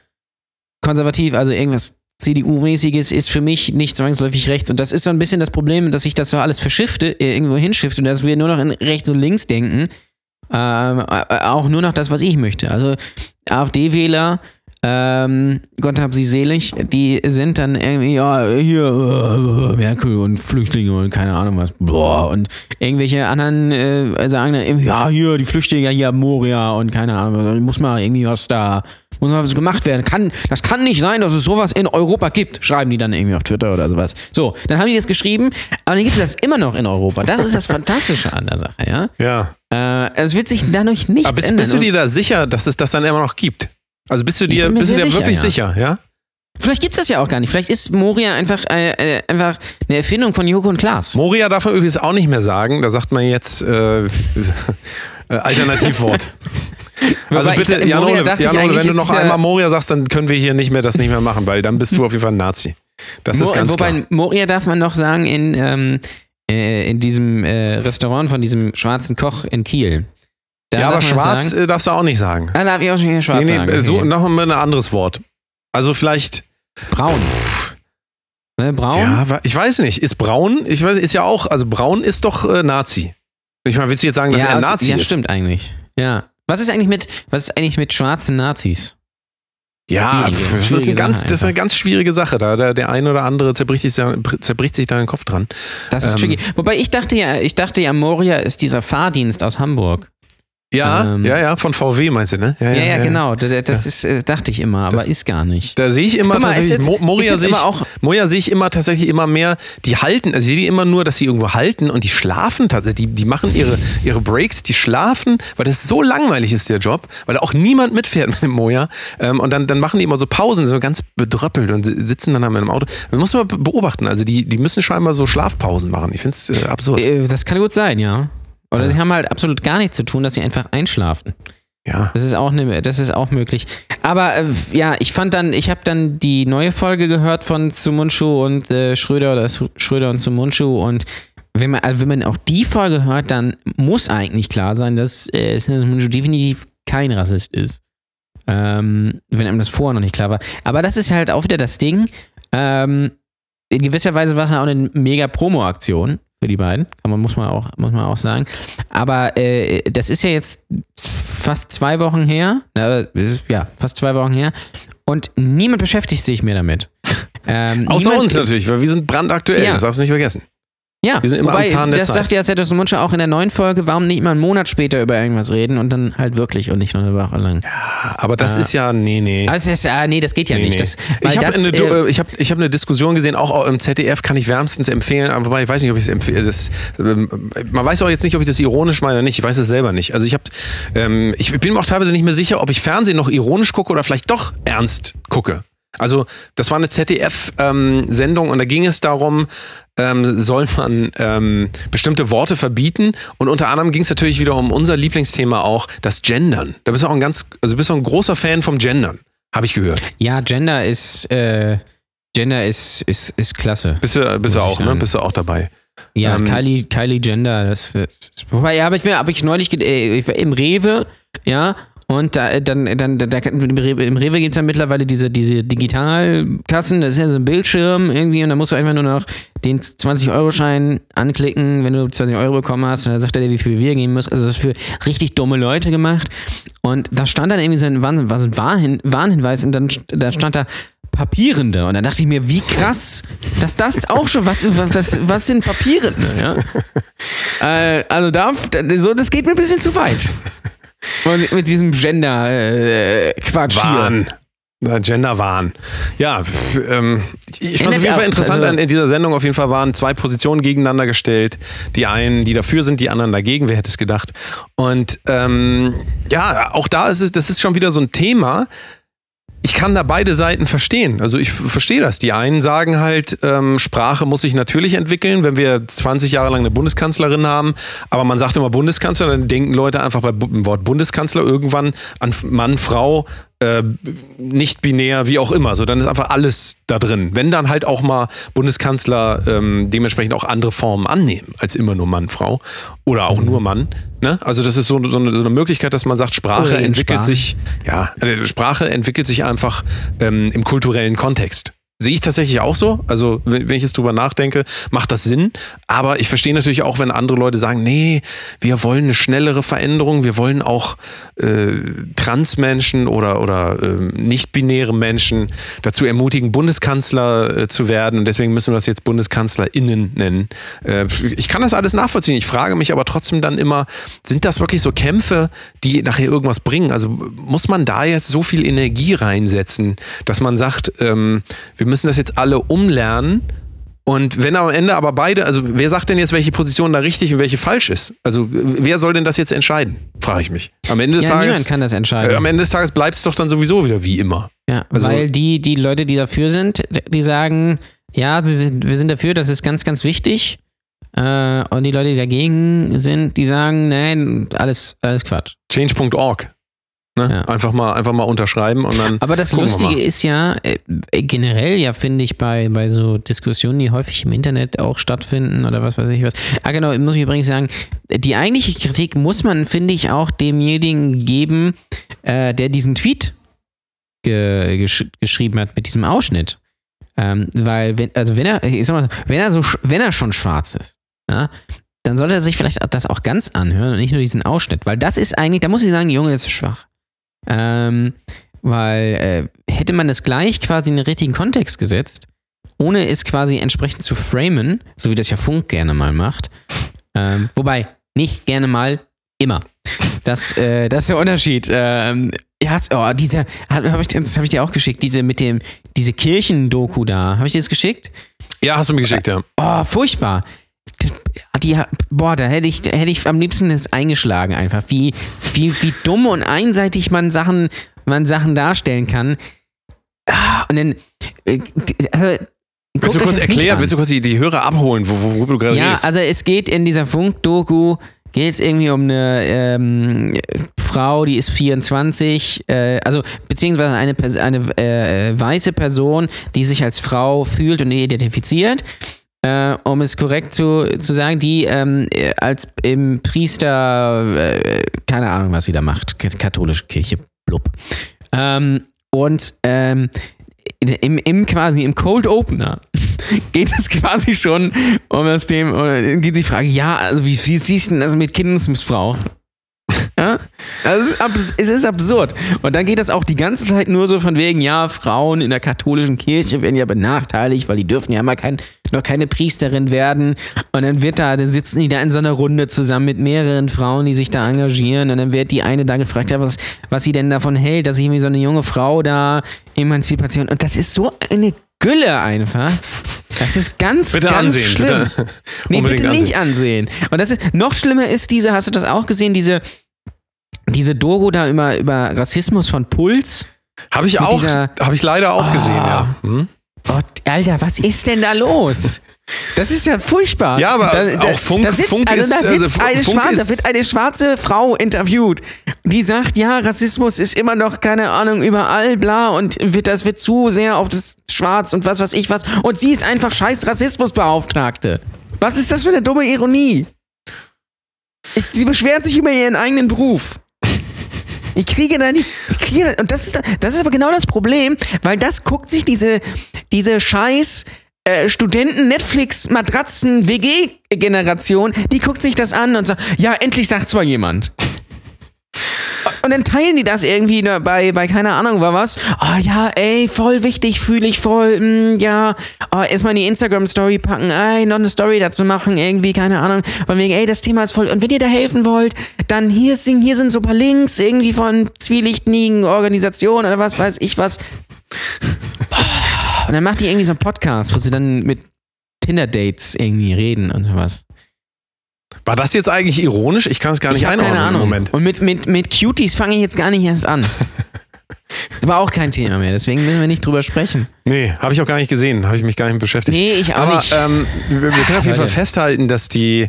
konservativ, also irgendwas CDU-mäßiges, ist für mich nicht zwangsläufig rechts. Und das ist so ein bisschen das Problem, dass ich das so alles verschifte, äh, irgendwo hinschifte und dass wir nur noch in rechts und links denken. Ähm, äh, auch nur noch das, was ich möchte. Also AfD-Wähler, ähm, Gott hab sie selig, die sind dann irgendwie, ja, hier, äh, Merkel und Flüchtlinge und keine Ahnung was, boah, und irgendwelche anderen äh, sagen dann, ja, hier, die Flüchtlinge, hier, Moria und keine Ahnung, muss mal irgendwie was da muss mal was gemacht werden. Kann, das kann nicht sein, dass es sowas in Europa gibt, schreiben die dann irgendwie auf Twitter oder sowas. So, dann haben die das geschrieben, aber dann gibt es das immer noch in Europa. Das ist das Fantastische an der Sache, ja. Ja. Äh, es wird sich dadurch nichts Aber bist, ändern. bist du dir da sicher, dass es das dann immer noch gibt? Also bist du dir, bist du dir sicher, wirklich ja. sicher, ja? Vielleicht gibt es das ja auch gar nicht. Vielleicht ist Moria einfach, äh, äh, einfach eine Erfindung von Joko und Klaas. Moria darf man übrigens auch nicht mehr sagen. Da sagt man jetzt äh, äh, Alternativwort. Also Wobei bitte, da- Jan Moria Ole, dachte Jan ich Ole, eigentlich, wenn du ist noch einmal Moria sagst, dann können wir hier nicht mehr das nicht mehr machen, weil dann bist du auf jeden Fall ein Nazi. Das ist Mo- ganz Wobei klar. Moria darf man noch sagen in, ähm, äh, in diesem Restaurant von diesem schwarzen Koch in Kiel. Da Ja, aber schwarz Sagen, äh, darfst du auch nicht sagen. ah, darf ich auch schon wieder schwarz nee, sagen. nee, so, okay. noch mal ein anderes Wort. Also vielleicht, Braun. Ne, braun? ja, ich weiß nicht, ist braun, ich weiß, ist ja auch, also braun ist doch äh, Nazi. Ich meine, willst du jetzt sagen, dass er ein Nazi ja, ist? stimmt eigentlich. Ja. Was ist eigentlich mit, was ist eigentlich mit schwarzen Nazis? Ja, Schwierige- pf, das ist, eine ganz, das ist eine ganz schwierige Sache. Da der, der eine oder andere zerbricht sich, da- zerbricht sich da den Kopf dran. Das ist Ähm. tricky. Wobei ich dachte ja, ich dachte ja, Moria ist dieser Fahrdienst aus Hamburg. Ja, Ähm. ja, ja, von VW meinst du, ne? Ja, ja, genau. Das, das ist, äh, dachte ich immer, aber ist gar nicht. Da sehe ich immer mal, tatsächlich, jetzt- Mo- Moria sehe ich, auch- Moria sehe ich immer tatsächlich immer mehr, die halten, also ich sehe die immer nur, dass sie irgendwo halten und die schlafen tatsächlich, die, die machen ihre, ihre Breaks, die schlafen, weil das so langweilig ist, der Job, weil da auch niemand mitfährt mit dem Moja ähm, und dann, dann machen die immer so Pausen, so ganz bedröppelt und si- sitzen dann in einem Auto. Das muss man be- beobachten, also die, die müssen scheinbar so Schlafpausen machen. Ich finde es äh, absurd. Äh, Das kann gut sein, ja. Oder sie haben halt absolut gar nichts zu tun, dass sie einfach einschlafen. Ja. Das ist auch ne, das ist auch möglich. Aber äh, ja, ich fand dann, ich habe dann die neue Folge gehört von Sumunchu und äh, Schröder oder Schröder und Sumunchu und wenn man, also wenn man auch die Folge hört, dann muss eigentlich klar sein, dass äh, Sumunchu definitiv kein Rassist ist. Ähm, wenn einem das vorher noch nicht klar war. Aber das ist halt auch wieder das Ding. Ähm, in gewisser Weise war es ja auch eine mega Promo-Aktion für die beiden. Kann man, muss man auch, muss man auch sagen. Aber äh, das ist ja jetzt fast zwei Wochen her. Es ist, ja, fast zwei Wochen her. Und niemand beschäftigt sich mehr damit. Ähm, Außer niemand, uns natürlich, weil wir sind brandaktuell, Ja. das darfst du nicht vergessen. Ja, Wir sind immer wobei, am Zahn der das Zeit. sagt ja Setos Munche auch in der neuen Folge, warum nicht mal einen Monat später über irgendwas reden und dann halt wirklich und nicht nur eine Woche lang. Aber das Ah. ist ja, nee, nee. Also, das, ah, nee, das geht ja Nee, nicht. Das, ich habe eine, äh, äh, ich hab, ich hab eine Diskussion gesehen, auch im ZDF kann ich wärmstens empfehlen, aber wobei ich weiß nicht, ob ich es empfehle. Ähm, man weiß auch jetzt nicht, ob ich das ironisch meine oder nicht. Ich weiß es selber nicht. Also ich habe, ähm, ich bin mir auch teilweise nicht mehr sicher, ob ich Fernsehen noch ironisch gucke oder vielleicht doch ernst gucke. Also das war eine ZDF-Sendung und da ging es darum, ähm, soll man ähm, bestimmte Worte verbieten und unter anderem ging es natürlich wieder um unser Lieblingsthema auch, das Gendern. Da bist du auch ein ganz, also bist du ein großer Fan vom Gendern, habe ich gehört. ja, Gender ist, äh, Gender ist, ist, ist klasse. Bist du, bist du auch, ne? Bist du auch dabei? Ja, Ähm, Kylie, Kylie Gender, das, das wobei, ja, habe ich mir, habe ich neulich, äh, ich war im Rewe, ja, und da, äh, dann, dann, da, im Rewe, gibt es ja mittlerweile diese, diese Digitalkassen, das ist ja so ein Bildschirm irgendwie und da musst du einfach nur noch den 20-Euro-Schein anklicken, wenn du 20 Euro bekommen hast, und dann sagt er dir, wie viel wir geben musst. Also das ist für richtig dumme Leute gemacht. Und da stand dann irgendwie so ein, Warn, was ein Warnhin, Warnhinweis und dann da stand da Papierende. Und dann dachte ich mir, wie krass, dass das auch schon, was, was, was sind Papierende? Ja? äh, also da, so, das geht mir ein bisschen zu weit. Und mit diesem Gender-Quatsch hier. Wahn. Na, Gender-Wahn. Ja, ähm, ich fand es auf jeden Fall interessant, also- in dieser Sendung auf jeden Fall waren zwei Positionen gegeneinander gestellt. Die einen, die dafür sind, die anderen dagegen, wer hätte es gedacht. Und ähm, ja, auch da ist es, das ist schon wieder so ein Thema. Ich kann da beide Seiten verstehen. Also ich verstehe das. Die einen sagen halt, ähm, Sprache muss sich natürlich entwickeln, wenn wir 20 Jahre lang eine Bundeskanzlerin haben. Aber man sagt immer Bundeskanzler, dann denken Leute einfach bei dem Wort Bundeskanzler irgendwann an Mann, Frau, äh, nicht binär, wie auch immer. So, dann ist einfach alles da drin. Wenn dann halt auch mal Bundeskanzler ähm, dementsprechend auch andere Formen annehmen, als immer nur Mann, Frau oder auch nur Mann. Ne? Also das ist so, so, eine, so eine Möglichkeit, dass man sagt, Sprache entwickelt sich, ja, äh, Sprache entwickelt sich einfach ähm, im kulturellen Kontext. Sehe ich tatsächlich auch so. Also, wenn, wenn ich jetzt drüber nachdenke, macht das Sinn. Aber ich verstehe natürlich auch, wenn andere Leute sagen, nee, wir wollen eine schnellere Veränderung, wir wollen auch äh, Transmenschen oder, oder äh, nicht-binäre Menschen dazu ermutigen, Bundeskanzler äh, zu werden. Und deswegen müssen wir das jetzt BundeskanzlerInnen nennen. Äh, ich kann das alles nachvollziehen. Ich frage mich aber trotzdem dann immer, sind das wirklich so Kämpfe, die nachher irgendwas bringen? Also muss man da jetzt so viel Energie reinsetzen, dass man sagt, ähm, wir müssen das jetzt alle umlernen. Und wenn am Ende aber beide, also wer sagt denn jetzt, welche Position da richtig und welche falsch ist? Also wer soll denn das jetzt entscheiden? Frage ich mich. Am Ende des Ja, Tages. niemand kann das entscheiden. Äh, am Ende des Tages bleibt es doch dann sowieso wieder wie immer. Ja, Also- weil die, die Leute, die dafür sind, die sagen, ja, sind, wir sind dafür, das ist ganz, ganz wichtig. Äh, und die Leute, die dagegen sind, die sagen, nein, alles, alles Quatsch. Change.org. Ne? Ja. Einfach, mal, einfach mal unterschreiben und dann. Aber das Lustige ist ja, äh, generell ja, finde ich, bei, bei so Diskussionen, die häufig im Internet auch stattfinden oder was weiß ich was. Ah, genau, muss ich übrigens sagen, die eigentliche Kritik muss man, finde ich, auch demjenigen geben, äh, der diesen Tweet ge gesch geschrieben hat mit diesem Ausschnitt. Ähm, weil, wenn, also wenn er, ich sag mal, wenn er so, wenn er schon schwarz ist, ja, dann sollte er sich vielleicht das auch ganz anhören und nicht nur diesen Ausschnitt, weil das ist eigentlich, da muss ich sagen, Junge, das ist schwach. Ähm, weil äh, hätte man das gleich quasi in den richtigen Kontext gesetzt, ohne es quasi entsprechend zu framen, so wie das ja Funk gerne mal macht, ähm, wobei nicht gerne mal, immer. Das, äh, das ist der Unterschied. Ähm, ja, oh, diese, hab ich, das habe ich dir auch geschickt, diese mit dem, diese Kirchendoku da. Habe ich dir das geschickt? Ja, hast du mir geschickt, ja. Oh, furchtbar. Die, boah, da hätte ich, hätte ich am liebsten das eingeschlagen einfach. Wie, wie, wie dumm und einseitig man Sachen, man Sachen darstellen kann. Ah, Und dann. äh, Also, Willst du kurz erklären, willst du kurz die, die Hörer abholen, wo, wo, wo du gerade Ja, redest? also es geht in dieser Funk-Doku, geht es irgendwie um eine ähm, Frau, die ist 24, äh, also beziehungsweise eine, eine äh, weiße Person, die sich als Frau fühlt und identifiziert. Äh, um es korrekt zu, zu sagen, die ähm, äh, als im Priester, äh, keine Ahnung, was sie da macht, katholische Kirche, blub. Ähm, und ähm, im, im quasi im Cold Opener geht es quasi schon um das Thema, oder geht die Frage, ja, also wie, wie siehst du denn das mit Kindesmissbrauch? Ja? Es, ist es ist absurd. Und dann geht das auch die ganze Zeit nur so von wegen, ja, Frauen in der katholischen Kirche werden ja benachteiligt, weil die dürfen ja immer kein, noch keine Priesterin werden. Und dann wird da, dann sitzen die da in so einer Runde zusammen mit mehreren Frauen, die sich da engagieren. Und dann wird die eine da gefragt, ja, was, was sie denn davon hält, dass sich irgendwie so eine junge Frau da Emanzipation. Und das ist so eine Gülle einfach. Das ist ganz, Bitte ganz ansehen, schlimm. bitte. Nee, bitte nicht ansehen. Und das ist, noch schlimmer ist diese, hast du das auch gesehen, diese, diese Dogo da über, über Rassismus von Puls? Habe ich auch, habe ich leider auch Ah. gesehen, ja. Hm? Gott, Alter, was ist denn da los? Das ist ja furchtbar. Ja, aber da, da, auch Funk- da sitzt, Funk also da ist, sitzt also eine Funk schwarze, da ist- wird eine schwarze Frau interviewt, die sagt, ja, Rassismus ist immer noch, keine Ahnung, überall, bla, und wird, das wird zu sehr auf das Schwarz und was weiß ich was. Und sie ist einfach scheiß Rassismusbeauftragte. Was ist das für eine dumme Ironie? Sie beschwert sich über ihren eigenen Beruf. Ich kriege da nicht. Ich kriege, und das ist, das ist aber genau das Problem, weil das guckt sich diese, diese scheiß äh, Studenten-Netflix-Matratzen-WG-Generation, die guckt sich das an und sagt, ja, endlich sagt's mal jemand. Und dann teilen die das irgendwie bei, bei keine Ahnung war was. Oh ja, ey, voll wichtig, fühle ich voll. Mm, ja, oh, erstmal in die Instagram-Story packen, ey, noch eine Story dazu machen, irgendwie, keine Ahnung. Von wegen, ey, das Thema ist voll. Und wenn ihr da helfen wollt, dann hier sind, hier sind so paar Links irgendwie von zwielichtigen Organisationen oder was weiß ich was. Und dann macht die irgendwie so einen Podcast, wo sie dann mit Tinder-Dates irgendwie reden und sowas. War das jetzt eigentlich ironisch? Ich kann es gar nicht einordnen keine im Ahnung. Moment. Und mit, mit, mit Cuties fange ich jetzt gar nicht erst an. Das war auch kein Thema mehr, deswegen müssen wir nicht drüber sprechen. Nee, habe ich auch gar nicht gesehen, habe ich mich gar nicht beschäftigt. Nee, ich auch Aber nicht. Ähm, wir, wir können auf jeden Fall festhalten, dass die,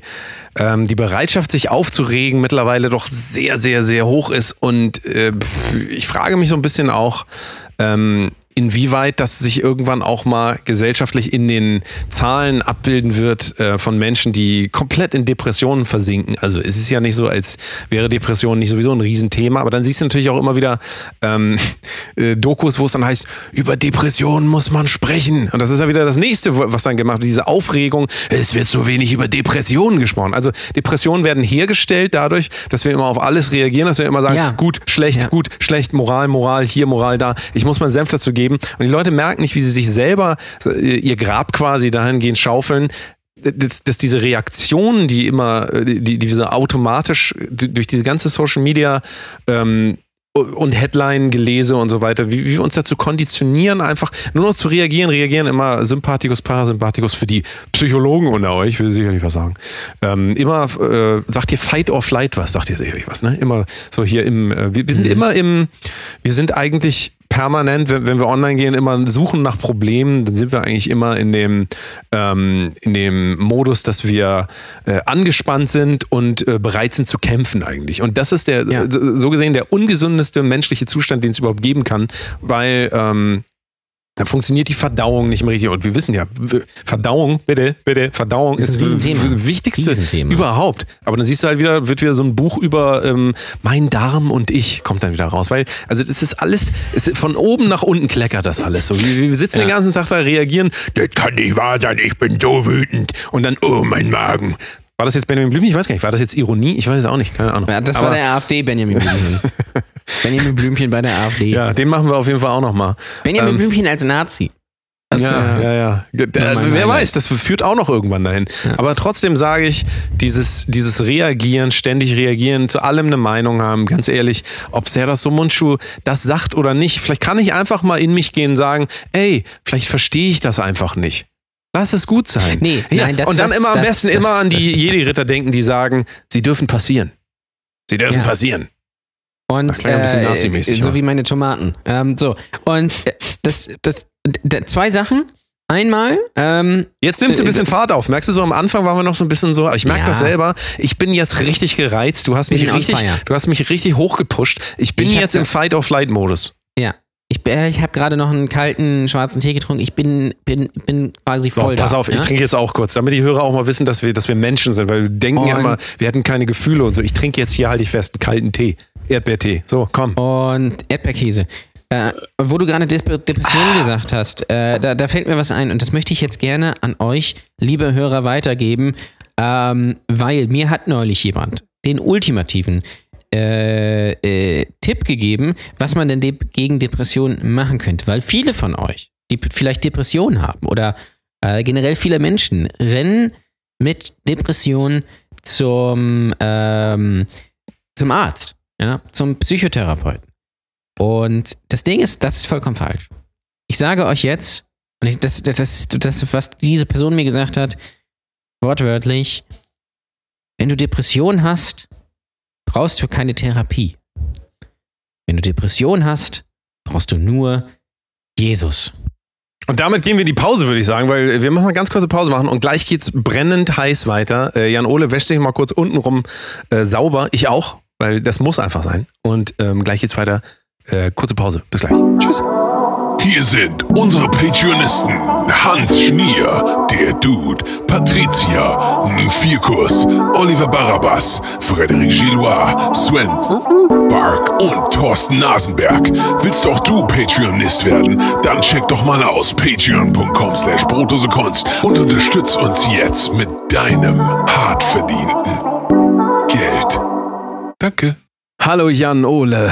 ähm, die Bereitschaft, sich aufzuregen, mittlerweile doch sehr, sehr, sehr hoch ist. Und äh, ich frage mich so ein bisschen auch, ähm, inwieweit das sich irgendwann auch mal gesellschaftlich in den Zahlen abbilden wird äh, von Menschen, die komplett in Depressionen versinken. Also es ist ja nicht so, als wäre Depression nicht sowieso ein Riesenthema, aber dann siehst du natürlich auch immer wieder ähm, äh, Dokus, wo es dann heißt, über Depressionen muss man sprechen. Und das ist ja wieder das nächste, was dann gemacht wird, diese Aufregung, es wird so wenig über Depressionen gesprochen. Also Depressionen werden hergestellt dadurch, dass wir immer auf alles reagieren, dass wir immer sagen, Ja. gut, schlecht, Ja. gut, schlecht, Moral, Moral, hier, Moral, da. Ich muss meinen Senf dazu geben. Und die Leute merken nicht, wie sie sich selber äh, ihr Grab quasi dahingehend schaufeln, dass, dass diese Reaktionen, die immer, äh, die, die diese automatisch durch diese ganze Social Media ähm, und Headline-Gelese und so weiter, wie, wie wir uns dazu konditionieren, einfach nur noch zu reagieren, reagieren immer Sympathikus, Parasympathikus für die Psychologen unter euch, will sicherlich was sagen. Ähm, immer äh, sagt ihr Fight or Flight was, sagt ihr sicherlich was, ne? Immer so hier im, äh, wir, wir sind immer im, wir sind eigentlich permanent, wenn, wenn wir online gehen, immer suchen nach Problemen, dann sind wir eigentlich immer in dem, ähm, in dem Modus, dass wir äh, angespannt sind und äh, bereit sind zu kämpfen eigentlich. Und das ist der, Ja. so gesehen, der ungesündeste menschliche Zustand, den es überhaupt geben kann, weil ähm, dann funktioniert die Verdauung nicht mehr richtig. Und wir wissen ja, Verdauung, bitte, bitte, Verdauung Das ist, ist das Wichtigste Riesenthema. überhaupt. Aber dann siehst du halt wieder, wird wieder so ein Buch über ähm, mein Darm und ich kommt dann wieder raus. Weil, also das ist alles, es ist von oben nach unten kleckert das alles so. Wir, wir sitzen den ganzen Tag da, reagieren, das kann nicht wahr sein, ich bin so wütend. Und dann, oh, mein Magen. War das jetzt Benjamin Blümchen? Ich weiß gar nicht. War das jetzt Ironie? Ich weiß es auch nicht. Keine Ahnung. Ja, das Aber, war der AfD Benjamin Blümchen. Benjamin Blümchen bei der AfD. Ja, den machen wir auf jeden Fall auch nochmal. Benjamin Ähm, Blümchen als Nazi. Das ja, ja, ja. Der, Ja, wer Highlight. weiß, das führt auch noch irgendwann dahin. Aber trotzdem sage ich, dieses, dieses Reagieren, ständig reagieren, zu allem eine Meinung haben, ganz ehrlich, ob Serdar Somuncu das sagt oder nicht, vielleicht kann ich einfach mal in mich gehen und sagen, ey, vielleicht verstehe ich das einfach nicht. Lass es gut sein. Nee, ja, nein, das- Und dann das- immer am das- besten das- immer an die Jedi-Ritter denken, die sagen, sie dürfen passieren. Sie dürfen Ja. passieren. Und Das klang ein bisschen äh, nazimäßig, so aber. wie meine Tomaten. Ähm, so und äh, das, das, zwei Sachen. Einmal, ähm, Jetzt nimmst du ein Äh, bisschen Fahrt auf. Merkst du, so am Anfang waren wir noch so ein bisschen so, ich merke Ja. das selber, ich bin jetzt richtig gereizt. Du hast mich richtig, du hast mich richtig hochgepusht. Ich bin Ich jetzt im Fight-of-Flight-Modus. ja, ich, äh, ich habe gerade noch einen kalten schwarzen Tee getrunken. Ich bin, bin, bin quasi So, voll pass da. auf, ich ja? trinke jetzt auch kurz, damit die Hörer auch mal wissen, dass wir, dass wir Menschen sind, weil wir denken ja Und- immer, wir hätten keine Gefühle und so. Ich trinke jetzt hier, halte ich fest, einen kalten Tee. Erdbeertee. So, komm. Und Erdbeerkäse. Äh, wo du gerade Dep Depression gesagt hast, äh, da, da fällt mir was ein und das möchte ich jetzt gerne an euch, liebe Hörer, weitergeben, ähm, weil mir hat neulich jemand den ultimativen äh, äh, Tipp gegeben, was man denn de gegen Depressionen machen könnte, weil viele von euch, die vielleicht Depressionen haben oder äh, generell viele Menschen, rennen mit Depressionen zum, ähm, zum Arzt, ja, zum Psychotherapeuten. Und das Ding ist, das ist vollkommen falsch. Ich sage euch jetzt, und ich, das, das, das, das, was diese Person mir gesagt hat, wortwörtlich, wenn du Depression hast, brauchst du keine Therapie. Wenn du Depression hast, brauchst du nur Jesus. Und damit gehen wir in die Pause, würde ich sagen, weil wir müssen eine ganz kurze Pause machen und gleich geht's brennend heiß weiter. Äh, Jan Ole wäscht sich mal kurz untenrum äh, sauber. Ich auch, weil das muss einfach sein. Und ähm, gleich geht's weiter. Äh, kurze Pause. Bis gleich. Tschüss. Hier sind unsere Patreonisten Hans Schnier, der Dude, Patricia, Vierkurs, Oliver Barabas, Frederik Gillois, Sven Bark und Thorsten Nasenberg. Willst auch du Patreonist werden? Dann check doch mal aus patreon.com slash Kunst und unterstütz uns jetzt mit deinem hart verdienten Geld. Danke. Hallo Jan Ole.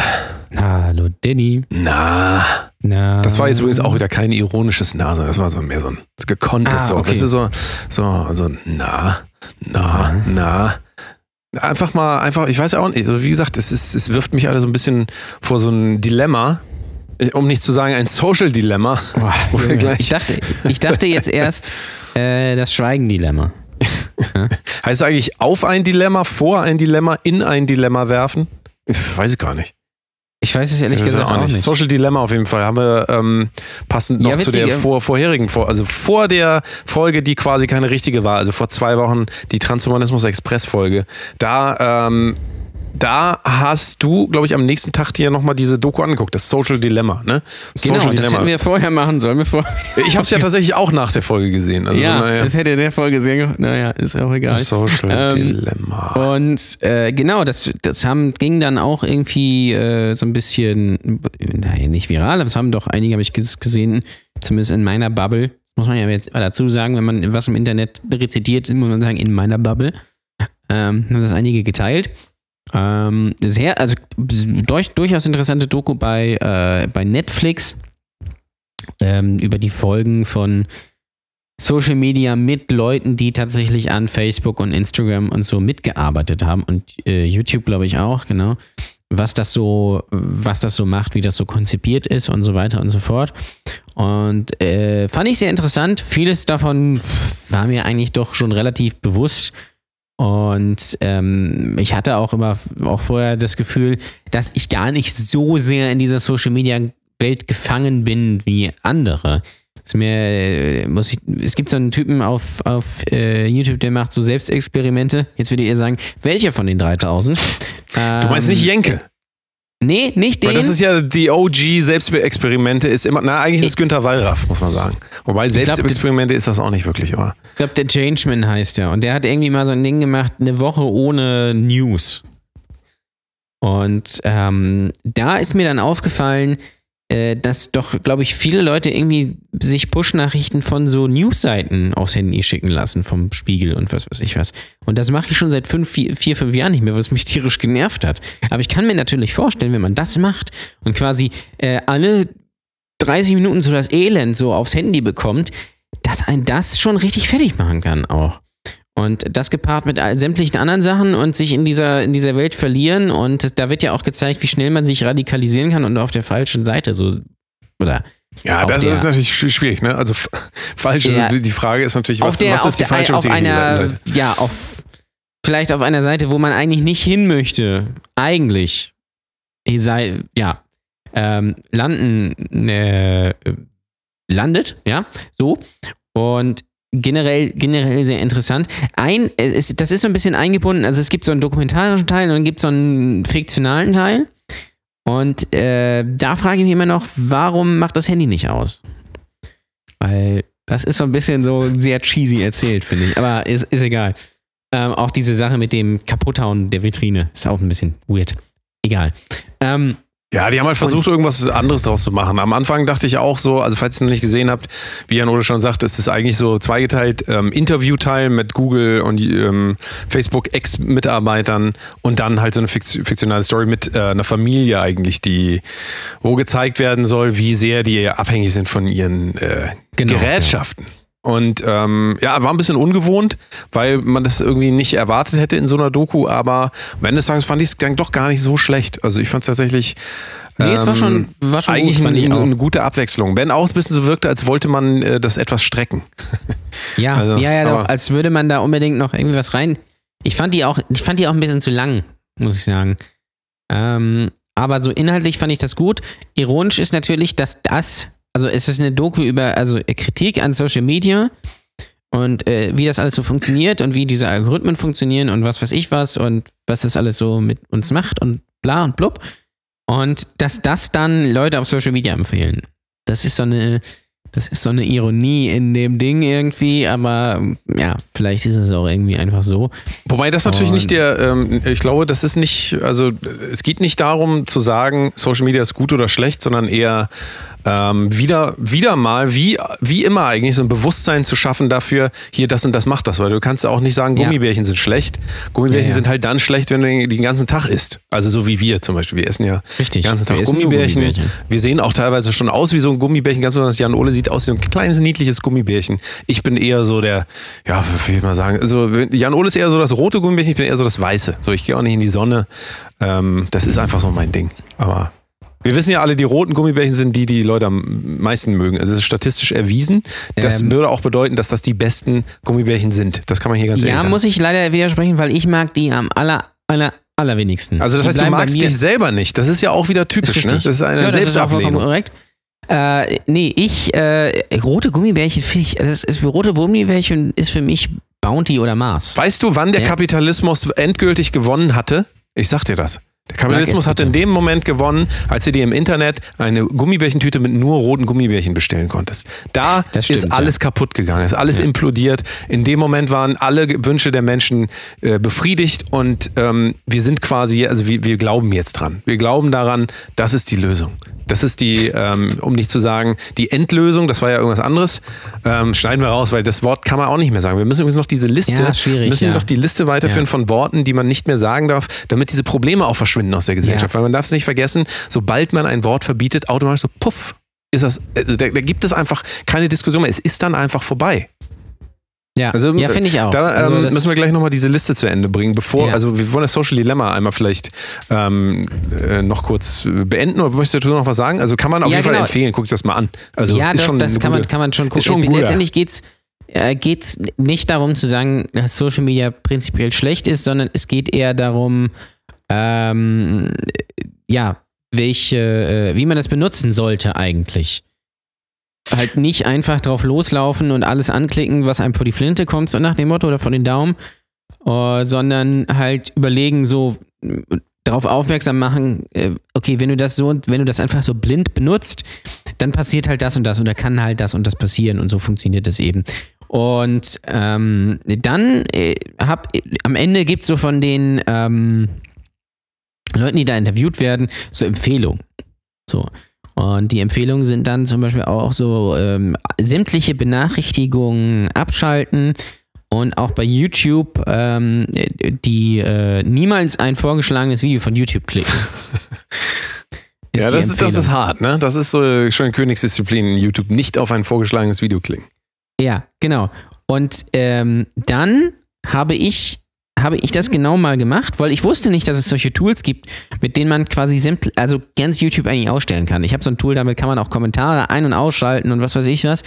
Hallo Danny. Na, Na, das war jetzt übrigens auch wieder kein ironisches Na, sondern das war so mehr so ein gekonntes Ah, so. okay. Das ist so, so, also na, na, na. Einfach mal, einfach, ich weiß ja auch nicht, also wie gesagt, es, ist, es wirft mich alle so ein bisschen vor so ein Dilemma, um nicht zu sagen ein Social Dilemma, gleich, ich, dachte, ich dachte jetzt erst äh, das Schweigen-Dilemma. heißt eigentlich auf ein Dilemma, vor ein Dilemma, in ein Dilemma werfen? Ich weiß ich gar nicht. Ich weiß es ehrlich Das gesagt auch nicht. Social Dilemma auf jeden Fall haben wir ähm, passend noch Ja, zu der vor, vorherigen, vor, also vor der Folge, die quasi keine richtige war, also vor zwei Wochen die Transhumanismus Express Folge. Da ähm, da hast du, glaube ich, am nächsten Tag dir nochmal diese Doku angeguckt, das Social Dilemma, ne? Genau, Social das hätten wir vorher machen sollen, bevor. Ich habe es ja tatsächlich auch nach der Folge gesehen. Also ja, naja. das hätte der Folge sehr. ge- Naja, ist auch egal. Social Ähm, Dilemma. Und äh, genau, das, das haben, ging dann auch irgendwie äh, so ein bisschen, naja, nicht viral, aber es haben doch einige, habe ich ges- gesehen, zumindest in meiner Bubble. Muss man ja jetzt dazu sagen, wenn man was im Internet rezitiert, muss man sagen, in meiner Bubble. Ähm, haben das einige geteilt. Ähm, sehr, also durch, durchaus interessante Doku bei, äh, bei Netflix ähm, über die Folgen von Social Media mit Leuten, die tatsächlich an Facebook und Instagram und so mitgearbeitet haben und äh, YouTube, glaube ich, auch, genau. Was das so, was das so macht, wie das so konzipiert ist und so weiter und so fort. Und äh, fand ich sehr interessant. Vieles davon war mir eigentlich doch schon relativ bewusst. Und ähm, ich hatte auch immer auch vorher das Gefühl, dass ich gar nicht so sehr in dieser Social Media Welt gefangen bin wie andere. Ist mir, äh, muss ich, es gibt so einen Typen auf, auf äh, YouTube, der macht so Selbstexperimente. Jetzt würdet ihr sagen, welcher von den 3000? Du meinst nicht Jenke? Nee, nicht den. Weil das ist ja die OG Selbstexperimente ist immer, na eigentlich ist es Günther Wallraff, muss man sagen. Wobei Selbstexperimente ist das auch nicht wirklich, aber. Ich glaube, der Changeman heißt er. Und der hat irgendwie mal so ein Ding gemacht, eine Woche ohne News. Und ähm, da ist mir dann aufgefallen, äh, dass doch, glaube ich, viele Leute irgendwie sich Push-Nachrichten von so News-Seiten aufs Handy schicken lassen, vom Spiegel und was weiß ich was. Und das mache ich schon seit fünf, vier, vier, fünf Jahren nicht mehr, was mich tierisch genervt hat. Aber ich kann mir natürlich vorstellen, wenn man das macht und quasi äh, alle 30 Minuten so das Elend so aufs Handy bekommt, dass ein das schon richtig fertig machen kann auch. Und das gepaart mit sämtlichen anderen Sachen und sich in dieser, in dieser Welt verlieren. Und da wird ja auch gezeigt, wie schnell man sich radikalisieren kann und auf der falschen Seite so. Oder Ja, das der- ist natürlich schw- schwierig, ne? Also falsch, Ja. die Frage ist natürlich, was, der, was ist die der, falsche auf einer, Seite? ja, auf, vielleicht auf einer Seite, wo man eigentlich nicht hin möchte. Eigentlich. Ihr sei, ja, ähm, landen, äh, landet, ja, so. Und generell, generell sehr interessant. Ein, es, das ist so ein bisschen eingebunden, also es gibt so einen dokumentarischen Teil und dann gibt es so einen fiktionalen Teil. Und äh, da frage ich mich immer noch, warum macht das Handy nicht aus? Weil das ist so ein bisschen so sehr cheesy erzählt, finde ich. Aber ist, ist egal. Ähm, auch diese Sache mit dem Kaputthauen der Vitrine ist auch ein bisschen weird. Egal. Ähm, Ja, die haben halt versucht, irgendwas anderes draus zu machen. Am Anfang dachte ich auch so, also falls ihr noch nicht gesehen habt, wie Jan Ole schon sagt, es ist eigentlich so zweigeteilt, ähm, Interviewteil mit Google und ähm, Facebook Ex-Mitarbeitern und dann halt so eine Fikt- fiktionale Story mit äh, einer Familie eigentlich, die, wo gezeigt werden soll, wie sehr die abhängig sind von ihren äh, Genau, Gerätschaften. Und ähm, ja, war ein bisschen ungewohnt, weil man das irgendwie nicht erwartet hätte in so einer Doku, aber am Ende des Tages fand ich es dann doch gar nicht so schlecht. Also ich fand es tatsächlich nee, es war schon, ähm, war schon eigentlich gut, eine, eine gute Abwechslung. Wenn auch ein bisschen so wirkte, als wollte man äh, das etwas strecken. Ja, Also, ja, ja, doch, als würde man da unbedingt noch irgendwie was rein. Ich fand die auch, ich fand die auch ein bisschen zu lang, muss ich sagen. Ähm, aber so inhaltlich fand ich das gut. Ironisch ist natürlich, dass das, also es ist eine Doku über, also Kritik an Social Media und äh, wie das alles so funktioniert und wie diese Algorithmen funktionieren und was weiß ich was und was das alles so mit uns macht und bla und blub. Und dass das dann Leute auf Social Media empfehlen. Das ist so eine, das ist so eine Ironie in dem Ding irgendwie, aber ja, vielleicht ist es auch irgendwie einfach so. Wobei das natürlich Und- nicht der, ähm, ich glaube, das ist nicht, also es geht nicht darum zu sagen, Social Media ist gut oder schlecht, sondern eher ähm, wieder, wieder mal, wie, wie immer eigentlich, so ein Bewusstsein zu schaffen dafür, hier das und das macht das, weil du kannst ja auch nicht sagen, Ja. Gummibärchen sind schlecht. Gummibärchen Ja, ja. sind halt dann schlecht, wenn du den, den ganzen Tag isst. Also so wie wir zum Beispiel. Wir essen ja Richtig. den ganzen Tag Gummibärchen. Gummibärchen. Wir sehen auch teilweise schon aus wie so ein Gummibärchen. Ganz besonders Jan Ole sieht aus wie so ein kleines, niedliches Gummibärchen. Ich bin eher so der, ja, wie will ich mal sagen, also Jan Ole ist eher so das rote Gummibärchen, ich bin eher so das weiße. So, ich gehe auch nicht in die Sonne. Ähm, das ist einfach so mein Ding. Aber wir wissen ja alle, die roten Gummibärchen sind die, die Leute am meisten mögen. Also es ist statistisch erwiesen. Das Ähm. würde auch bedeuten, dass das die besten Gummibärchen sind. Das kann man hier ganz ehrlich Ja, sagen. muss ich leider widersprechen, weil ich mag die am aller, aller, allerwenigsten. also das Die heißt, du magst dich selber nicht. Das ist ja auch wieder typisch. ist ne? Das ist eine ja, das ist Selbstablehnung. korrekt. Äh, nee, ich, äh, rote Gummibärchen finde ich, das ist für rote Gummibärchen ist für mich Bounty oder Mars. Weißt du, wann der Ja. Kapitalismus endgültig gewonnen hatte? Ich sag dir das. Der Kapitalismus hat in dem Moment gewonnen, als du dir im Internet eine Gummibärchentüte mit nur roten Gummibärchen bestellen konntest. Da stimmt, ist alles kaputt gegangen, ist alles implodiert. In dem Moment waren alle Wünsche der Menschen äh, befriedigt und ähm, wir sind quasi, also wir, wir glauben jetzt dran. Wir glauben daran, das ist die Lösung. Das ist die, ähm, um nicht zu sagen, die Endlösung, das war ja irgendwas anderes. Ähm, schneiden wir raus, weil das Wort kann man auch nicht mehr sagen. Wir müssen übrigens noch diese Liste, Ja, müssen ja. noch die Liste weiterführen Ja. von Worten, die man nicht mehr sagen darf, damit diese Probleme auch verschwinden aus der Gesellschaft. Ja. Weil man darf es nicht vergessen, sobald man ein Wort verbietet, automatisch so puff, ist das, also da, da gibt es einfach keine Diskussion mehr. Es ist dann einfach vorbei. Ja, Also, ja finde ich auch. Da also ähm, das- müssen wir gleich nochmal diese Liste zu Ende bringen, bevor, Ja. also wir wollen das Social Dilemma einmal vielleicht ähm, äh, noch kurz äh, beenden oder möchtest du noch was sagen? Also kann man auf Ja, jeden Fall genau. empfehlen, guck das mal an. Also ja, ist doch, schon das kann man, gute- kann man schon gucken. schon. Letztendlich geht's äh, geht's nicht darum zu sagen, dass Social Media prinzipiell schlecht ist, sondern es geht eher darum, ähm, ja, welche, äh, wie man das benutzen sollte eigentlich. Halt nicht einfach drauf loslaufen und alles anklicken, was einem vor die Flinte kommt, so nach dem Motto oder vor den Daumen, äh, sondern halt überlegen, so äh, darauf aufmerksam machen, äh, okay, wenn du das so wenn du das einfach so blind benutzt, dann passiert halt das und das und da kann halt das und das passieren und so funktioniert das eben. Und ähm, dann äh, hab, am Ende gibt es so von den ähm, Leuten, die da interviewt werden, so Empfehlungen. So. Und die Empfehlungen sind dann zum Beispiel auch so ähm, sämtliche Benachrichtigungen abschalten und auch bei YouTube ähm, die äh, niemals ein vorgeschlagenes Video von YouTube klicken. Ja, das ist, das ist hart, ne? Das ist so schon Königsdisziplin in YouTube, nicht auf ein vorgeschlagenes Video klicken. Ja, genau. Und ähm, dann habe ich, habe ich das genau mal gemacht, weil ich wusste nicht, dass es solche Tools gibt, mit denen man quasi also ganz YouTube eigentlich ausstellen kann. Ich habe so ein Tool, damit kann man auch Kommentare ein- und ausschalten und was weiß ich was.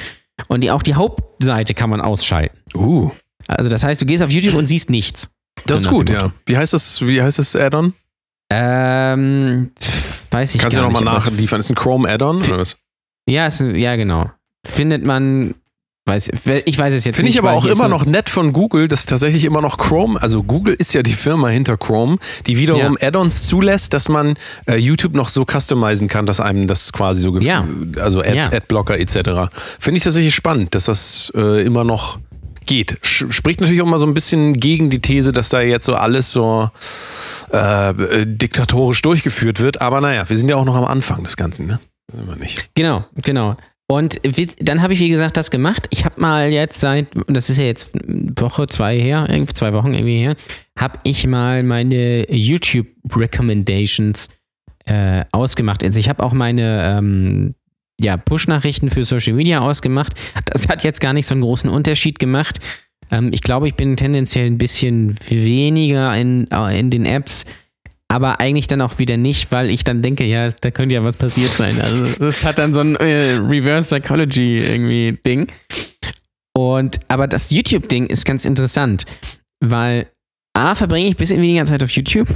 Und die, auch die Hauptseite kann man ausschalten. Uh, Also das heißt, du gehst auf YouTube und siehst nichts. das So ist gut, ja. Wie heißt das, wie heißt das Add-on? Ähm, weiß ich Kannst du gar nochmal nicht. aber es- nachliefern? Ist ein Chrome Add-on oder was? Ja, ja, genau. Findet man, weiß, ich weiß es jetzt Finde nicht. ich aber auch immer noch nett von Google, dass tatsächlich immer noch Chrome, also Google ist ja die Firma hinter Chrome, die wiederum Add-ons zulässt, dass man äh, YouTube noch so customizen kann, dass einem das quasi so gefällt. Ja. Also Ad, Ja. Adblocker etc. Finde ich tatsächlich spannend, dass das äh, immer noch geht. Sch spricht natürlich auch immer so ein bisschen gegen die These, dass da jetzt so alles so äh, äh, diktatorisch durchgeführt wird. Aber naja, wir sind ja auch noch am Anfang des Ganzen, ne? Wir nicht. Genau, genau. Und dann habe ich, wie gesagt, das gemacht. Ich habe mal jetzt seit, das ist ja jetzt Woche, zwei her, irgendwie zwei Wochen irgendwie her, habe ich mal meine YouTube-Recommendations äh, ausgemacht. Also ich habe auch meine ähm, ja, Push-Nachrichten für Social Media ausgemacht. Das hat jetzt gar nicht so einen großen Unterschied gemacht. Ähm, ich glaube, ich bin tendenziell ein bisschen weniger in, äh, in den Apps, aber eigentlich dann auch wieder nicht, weil ich dann denke, ja, da könnte ja was passiert sein. Also das hat dann so ein äh, Reverse Psychology irgendwie Ding. Und aber das YouTube-Ding ist ganz interessant, weil A, verbringe ich ein bisschen weniger Zeit auf YouTube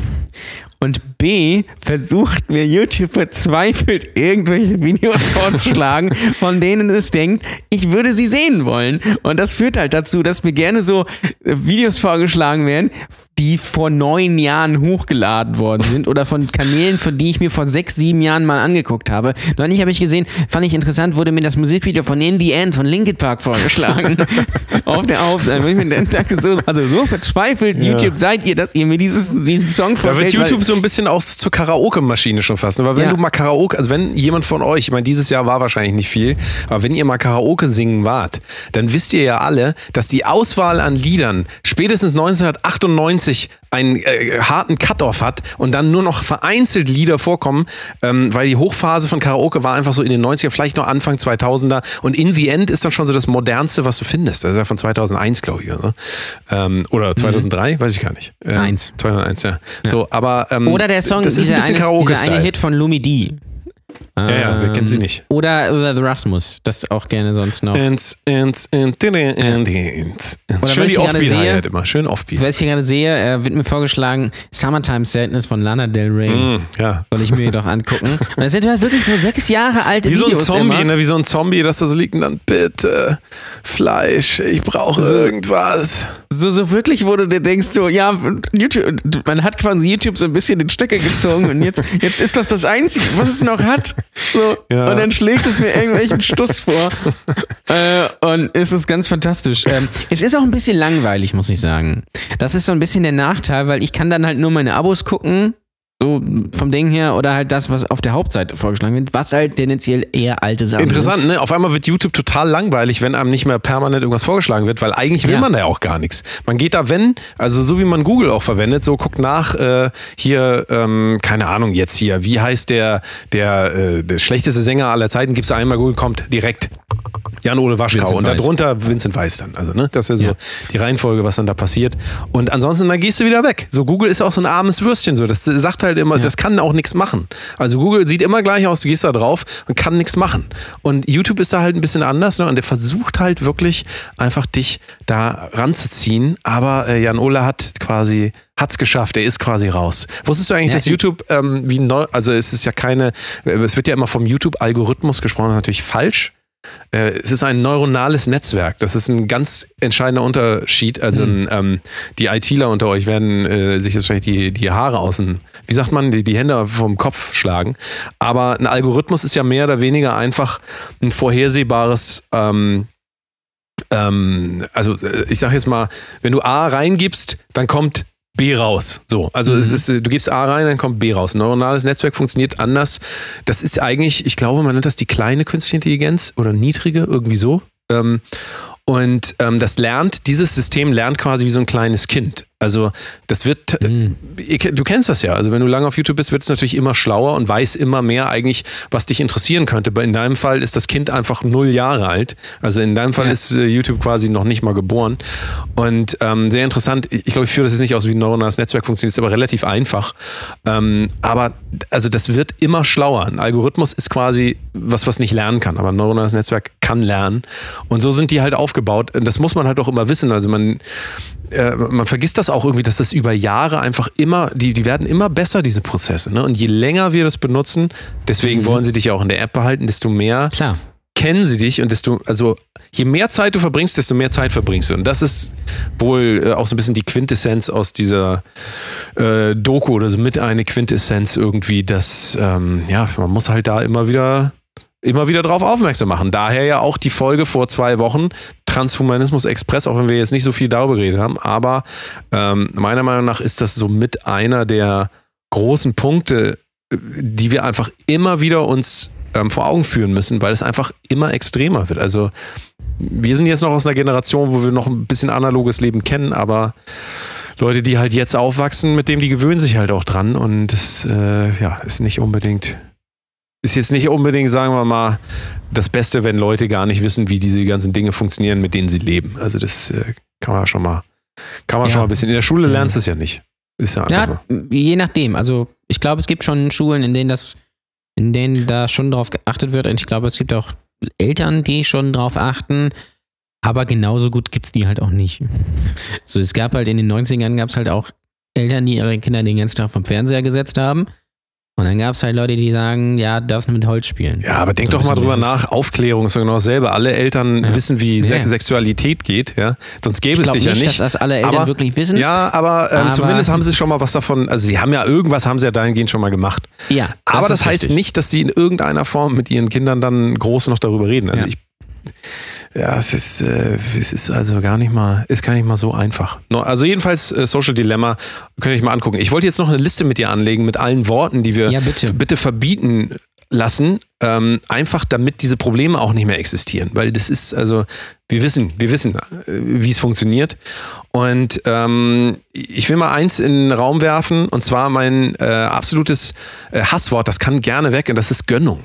und B, versucht mir YouTube verzweifelt irgendwelche Videos vorzuschlagen, von denen es denkt, ich würde sie sehen wollen. Und das führt halt dazu, dass mir gerne so äh, Videos vorgeschlagen werden, die vor neun Jahren hochgeladen worden sind oder von Kanälen, von die ich mir vor sechs, sieben Jahren mal angeguckt habe. Neulich habe ich gesehen, fand ich interessant, wurde mir das Musikvideo von In the End von Linkin Park vorgeschlagen. auf der so, also so verzweifelt YouTube seid ihr, dass ihr mir dieses, diesen Song Da wird vorstellt. YouTube so ein bisschen auch zur Karaoke-Maschine schon fast. ne? Weil wenn Ja. du mal Karaoke, also wenn jemand von euch, ich meine, dieses Jahr war wahrscheinlich nicht viel, aber wenn ihr mal Karaoke singen wart, dann wisst ihr ja alle, dass die Auswahl an Liedern spätestens 1998 einen äh, harten Cut-Off hat und dann nur noch vereinzelt Lieder vorkommen, ähm, weil die Hochphase von Karaoke war einfach so in den 90er, vielleicht noch Anfang 2000er und In the End ist dann schon so das modernste, was du findest. Das ist ja von 2001, glaube ich. Oder, ähm, oder 2003, weiß ich gar nicht. Ähm, Eins. 2001, ja. So, aber ähm, Oder der Song, das ist dieser, ein bisschen eine, Karaoke dieser eine Hit von Lumi D. Ja, ja, wer kennt sie nicht? Oder, oder The Rasmus, das auch gerne sonst noch. Ins, in, in, in, ins. Oder Schön die Offbeat sehe- halt immer. Schön Offbeat. Was ich hier gerade sehe, äh, wird mir vorgeschlagen, Summertime Sadness von Lana Del Rey. Mm, ja. Soll ich mir doch angucken. Und das sind halt wirklich so sechs Jahre alte Wie so ein Videos Zombie, immer. ne? Wie so ein Zombie, dass da so liegt und dann bitte Fleisch, ich brauche irgendwas. so, so wirklich, wo du dir denkst, so, ja, YouTube, man hat quasi YouTube so ein bisschen den Stecker gezogen und jetzt, jetzt ist das das Einzige, was es noch hat. So, Ja. Und dann schlägt es mir irgendwelchen Stuss vor. äh, und es ist ganz fantastisch. Ähm, es ist auch ein bisschen langweilig, muss ich sagen. Das ist so ein bisschen der Nachteil, weil ich kann dann halt nur meine Abos gucken. So vom Ding her, oder halt das, was auf der Hauptseite vorgeschlagen wird, was halt tendenziell eher alte Sachen sind. Interessant, ne? Auf einmal wird YouTube total langweilig, wenn einem nicht mehr permanent irgendwas vorgeschlagen wird, weil eigentlich will Ja. man da ja auch gar nichts. Man geht da, wenn, also so wie man Google auch verwendet, so guckt nach, äh, hier, ähm, keine Ahnung, jetzt hier, wie heißt der, der, äh, der schlechteste Sänger aller Zeiten, gibst du einmal Google, kommt direkt. Jan-Ole Waschkau Vincent und darunter Vincent Weiss dann. Also, ne? Das ist ja so Ja. die Reihenfolge, was dann da passiert. Und ansonsten, dann gehst du wieder weg. So, Google ist auch so ein armes Würstchen. So. Das sagt halt immer, das kann auch nichts machen. Also, Google sieht immer gleich aus, du gehst da drauf und kann nichts machen. Und YouTube ist da halt ein bisschen anders. Ne? Und der versucht halt wirklich einfach dich da ranzuziehen. Aber äh, Jan Ole hat quasi. Hat's geschafft, er ist quasi raus. Wusstest du eigentlich, Ja, dass YouTube ähm, wie neu, also es ist ja keine, äh, es wird ja immer vom YouTube-Algorithmus gesprochen, natürlich falsch. Äh, es ist ein neuronales Netzwerk. Das ist ein ganz entscheidender Unterschied. Also ein, ähm, die ITler unter euch werden äh, sich jetzt wahrscheinlich die, die Haare außen, wie sagt man, die, die Hände vom Kopf schlagen. Aber ein Algorithmus ist ja mehr oder weniger einfach ein vorhersehbares ähm, ähm, also äh, ich sage jetzt mal, wenn du A reingibst, dann kommt B raus. So, also es ist, äh, du gibst A rein, dann kommt B raus. Ein neuronales Netzwerk funktioniert anders. Das ist eigentlich, ich glaube, man nennt das die kleine künstliche Intelligenz oder niedrige, irgendwie so. Ähm, und ähm, das lernt, dieses System lernt quasi wie so ein kleines Kind. Also das wird, Mhm. du kennst das ja. Also wenn du lange auf YouTube bist, wird es natürlich immer schlauer und weiß immer mehr eigentlich, was dich interessieren könnte. Aber in deinem Fall ist das Kind einfach null Jahre alt. Also in deinem Fall Ja. ist äh, YouTube quasi noch nicht mal geboren. Und ähm, sehr interessant. Ich glaube, ich führe das jetzt nicht aus, wie ein neuronales Netzwerk funktioniert. Ist aber relativ einfach. Ähm, aber also das wird immer schlauer. Ein Algorithmus ist quasi was, was nicht lernen kann. Aber ein neuronales Netzwerk kann lernen. Und so sind die halt aufgebaut. Und Das muss man halt auch immer wissen. Also man äh, man vergisst das auch irgendwie, dass das über Jahre einfach immer, die, die werden immer besser, diese Prozesse. Ne? Und je länger wir das benutzen, deswegen wollen sie dich ja auch in der App behalten, desto mehr Klar. kennen sie dich und desto, also je mehr Zeit du verbringst, desto mehr Zeit verbringst du. Und das ist wohl äh, auch so ein bisschen die Quintessenz aus dieser äh, Doku oder so mit eine Quintessenz irgendwie, dass, ähm, ja, man muss halt da immer wieder immer wieder drauf aufmerksam machen. Daher ja auch die Folge vor zwei Wochen, Transhumanismus Express, auch wenn wir jetzt nicht so viel darüber geredet haben, aber ähm, meiner Meinung nach ist das so mit einer der großen Punkte, die wir einfach immer wieder uns ähm, vor Augen führen müssen, weil es einfach immer extremer wird. Also wir sind jetzt noch aus einer Generation, wo wir noch ein bisschen analoges Leben kennen, aber Leute, die halt jetzt aufwachsen, mit dem die gewöhnen sich halt auch dran und das äh, ja, ist nicht unbedingt ist jetzt nicht unbedingt, sagen wir mal, das Beste, wenn Leute gar nicht wissen, wie diese ganzen Dinge funktionieren, mit denen sie leben. Also das äh, kann man schon mal, kann man Ja. schon mal ein bisschen. In der Schule lernst du es ja nicht. Ist ja einfach Ja, je nachdem. Also ich glaube, es gibt schon Schulen, in denen das, in denen da schon drauf geachtet wird. Und ich glaube, es gibt auch Eltern, die schon drauf achten. Aber genauso gut gibt es die halt auch nicht. So, es gab halt in den 90ern gab es halt auch Eltern, die ihre Kinder den ganzen Tag vom Fernseher gesetzt haben. Und dann gab es halt Leute, die sagen, ja, darfst mit Holz spielen. Ja, aber denk So doch mal drüber nach. Aufklärung ist doch genau dasselbe. Alle Eltern Ja. wissen, wie Se Ja. Sexualität geht, ja. Sonst gäbe es dich nicht, ja dass nicht. das alle Eltern Aber- wirklich wissen. Ja, aber, ähm, Aber- zumindest haben sie schon mal was davon. Also sie haben ja irgendwas, haben sie ja dahingehend schon mal gemacht. Ja, Aber das, heißt richtig. nicht, dass sie in irgendeiner Form mit ihren Kindern dann groß noch darüber reden. Also Ja. ich. Ja, es ist, äh, es ist also gar nicht mal, ist gar nicht mal so einfach. No, also jedenfalls äh, Social Dilemma, könnt ihr euch mal angucken. Ich wollte jetzt noch eine Liste mit dir anlegen mit allen Worten, die wir Ja, bitte. bitte verbieten lassen, ähm, einfach damit diese Probleme auch nicht mehr existieren. Weil das ist, also, wir wissen, wir wissen, äh, wie es funktioniert. Und ähm, ich will mal eins in den Raum werfen, und zwar mein äh, absolutes äh, Hasswort, das kann gerne weg, und das ist Gönnung.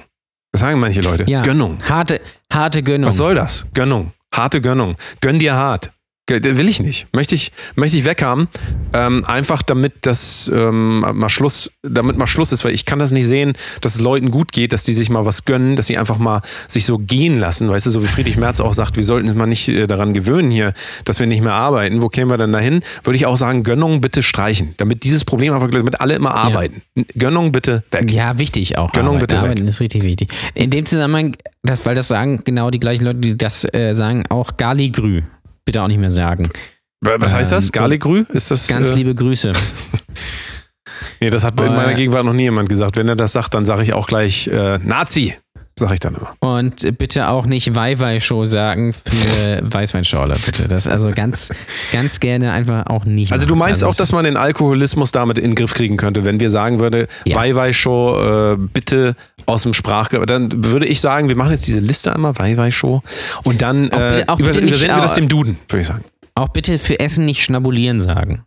Das sagen manche Leute. Ja. Gönnung. Harte, harte Gönnung. Was soll das? Gönnung. Harte Gönnung. Gönn dir hart. Will ich nicht. Möchte ich, möchte ich weghaben. Ähm, einfach damit das ähm, mal Schluss, damit mal Schluss ist, weil ich kann das nicht sehen, dass es Leuten gut geht, dass die sich mal was gönnen, dass sie einfach mal sich so gehen lassen. Weißt du, so wie Friedrich Merz auch sagt, wir sollten uns mal nicht äh, daran gewöhnen hier, dass wir nicht mehr arbeiten. Wo kämen wir denn dahin? Würde ich auch sagen, Gönnung bitte streichen. Damit dieses Problem einfach, damit alle immer arbeiten. Gönnung bitte weg. Ja, wichtig auch. Gönnung Arbeiten. bitte weg. Arbeiten ist richtig wichtig. In dem Zusammenhang, das, weil das sagen genau die gleichen Leute, die das äh, sagen, auch Galigrü. Bitte auch nicht mehr sagen. Was heißt das? Ähm, Garligrü? Ist das. Ganz äh, liebe Grüße. Nee, das hat in meiner Gegenwart noch nie jemand gesagt. Wenn er das sagt, dann sage ich auch gleich äh, Nazi. Sag ich dann immer. Und bitte auch nicht Weiwei-Show sagen für Weißweinschorle, bitte. Das also ganz, ganz gerne einfach auch nicht. Also du meinst Also auch, dass man den Alkoholismus damit in den Griff kriegen könnte, wenn wir sagen würde, Ja. Weiwei-Show äh, bitte aus dem Sprachgebrauch. Dann würde ich sagen, wir machen jetzt diese Liste einmal, Weiwei-Show. Und dann Auch äh, auch nicht, übersenden wir das dem Duden, würde ich sagen. Auch bitte für Essen nicht schnabulieren sagen.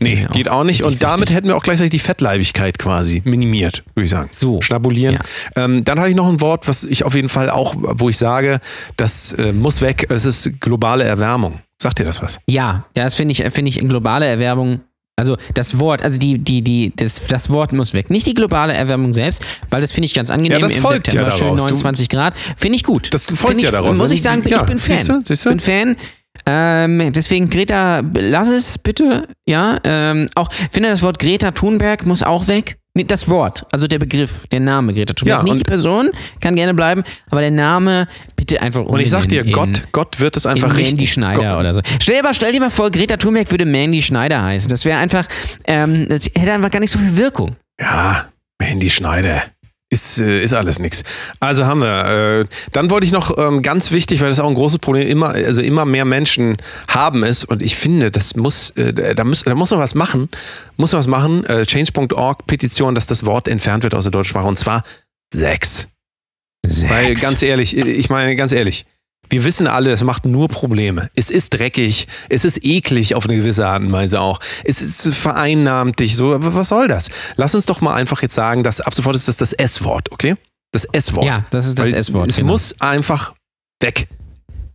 Nee, Ja, auch geht auch nicht. Und richtig damit wichtig. hätten wir auch gleichzeitig die Fettleibigkeit quasi minimiert, würde ich sagen. So. Schnabulieren. Ja. Ähm, dann habe ich noch ein Wort, was ich auf jeden Fall auch, wo ich sage, das äh, muss weg. Es ist globale Erwärmung. Sagt dir das was? Ja, das finde ich, finde ich in globale Erwärmung. Also das Wort, also die, die, die, das, das Wort muss weg. Nicht die globale Erwärmung selbst, weil das finde ich ganz angenehm. Ja, das Im folgt ja September schön daraus. Du- 29 Grad. Finde ich gut. Das folgt ich, ja daraus. Muss ich du- sagen, ja, ich bin Fan. siehst du, siehst du? bin Fan. Ähm, deswegen Greta, lass es bitte. Ja, ähm, auch finde das Wort Greta Thunberg muss auch weg. Nee, Das Wort, also der Begriff, der Name Greta Thunberg. Ja, Nicht die Person, kann gerne bleiben, aber der Name bitte einfach Und ich sag dir, in, Gott, Gott wird es einfach in Mandy richtig. Schneider Gott, oder so. Stell dir, mal, stell dir mal vor, Greta Thunberg würde Mandy Schneider heißen. Das wäre einfach, ähm, das hätte einfach gar nicht so viel Wirkung. Ja, Mandy Schneider. Ist, äh, ist alles nix. Also haben wir. Äh, dann wollte ich noch ähm, ganz wichtig, weil das auch ein großes Problem immer, also immer mehr Menschen haben es und ich finde, das muss, äh, da muss, da muss man was machen, muss man was machen. Äh, Change.org Petition, dass das Wort entfernt wird aus der deutschen Sprache und zwar Sex. Weil ganz ehrlich, ich meine ganz ehrlich, wir wissen alle, es macht nur Probleme. Es ist dreckig, es ist eklig auf eine gewisse Art und Weise auch. Es ist vereinnahmt dich so. Aber Was soll das? Lass uns doch mal einfach jetzt sagen, dass ab sofort ist das das S-Wort, okay? Das S-Wort. Ja, das ist das S-Wort. Es genau. muss einfach weg.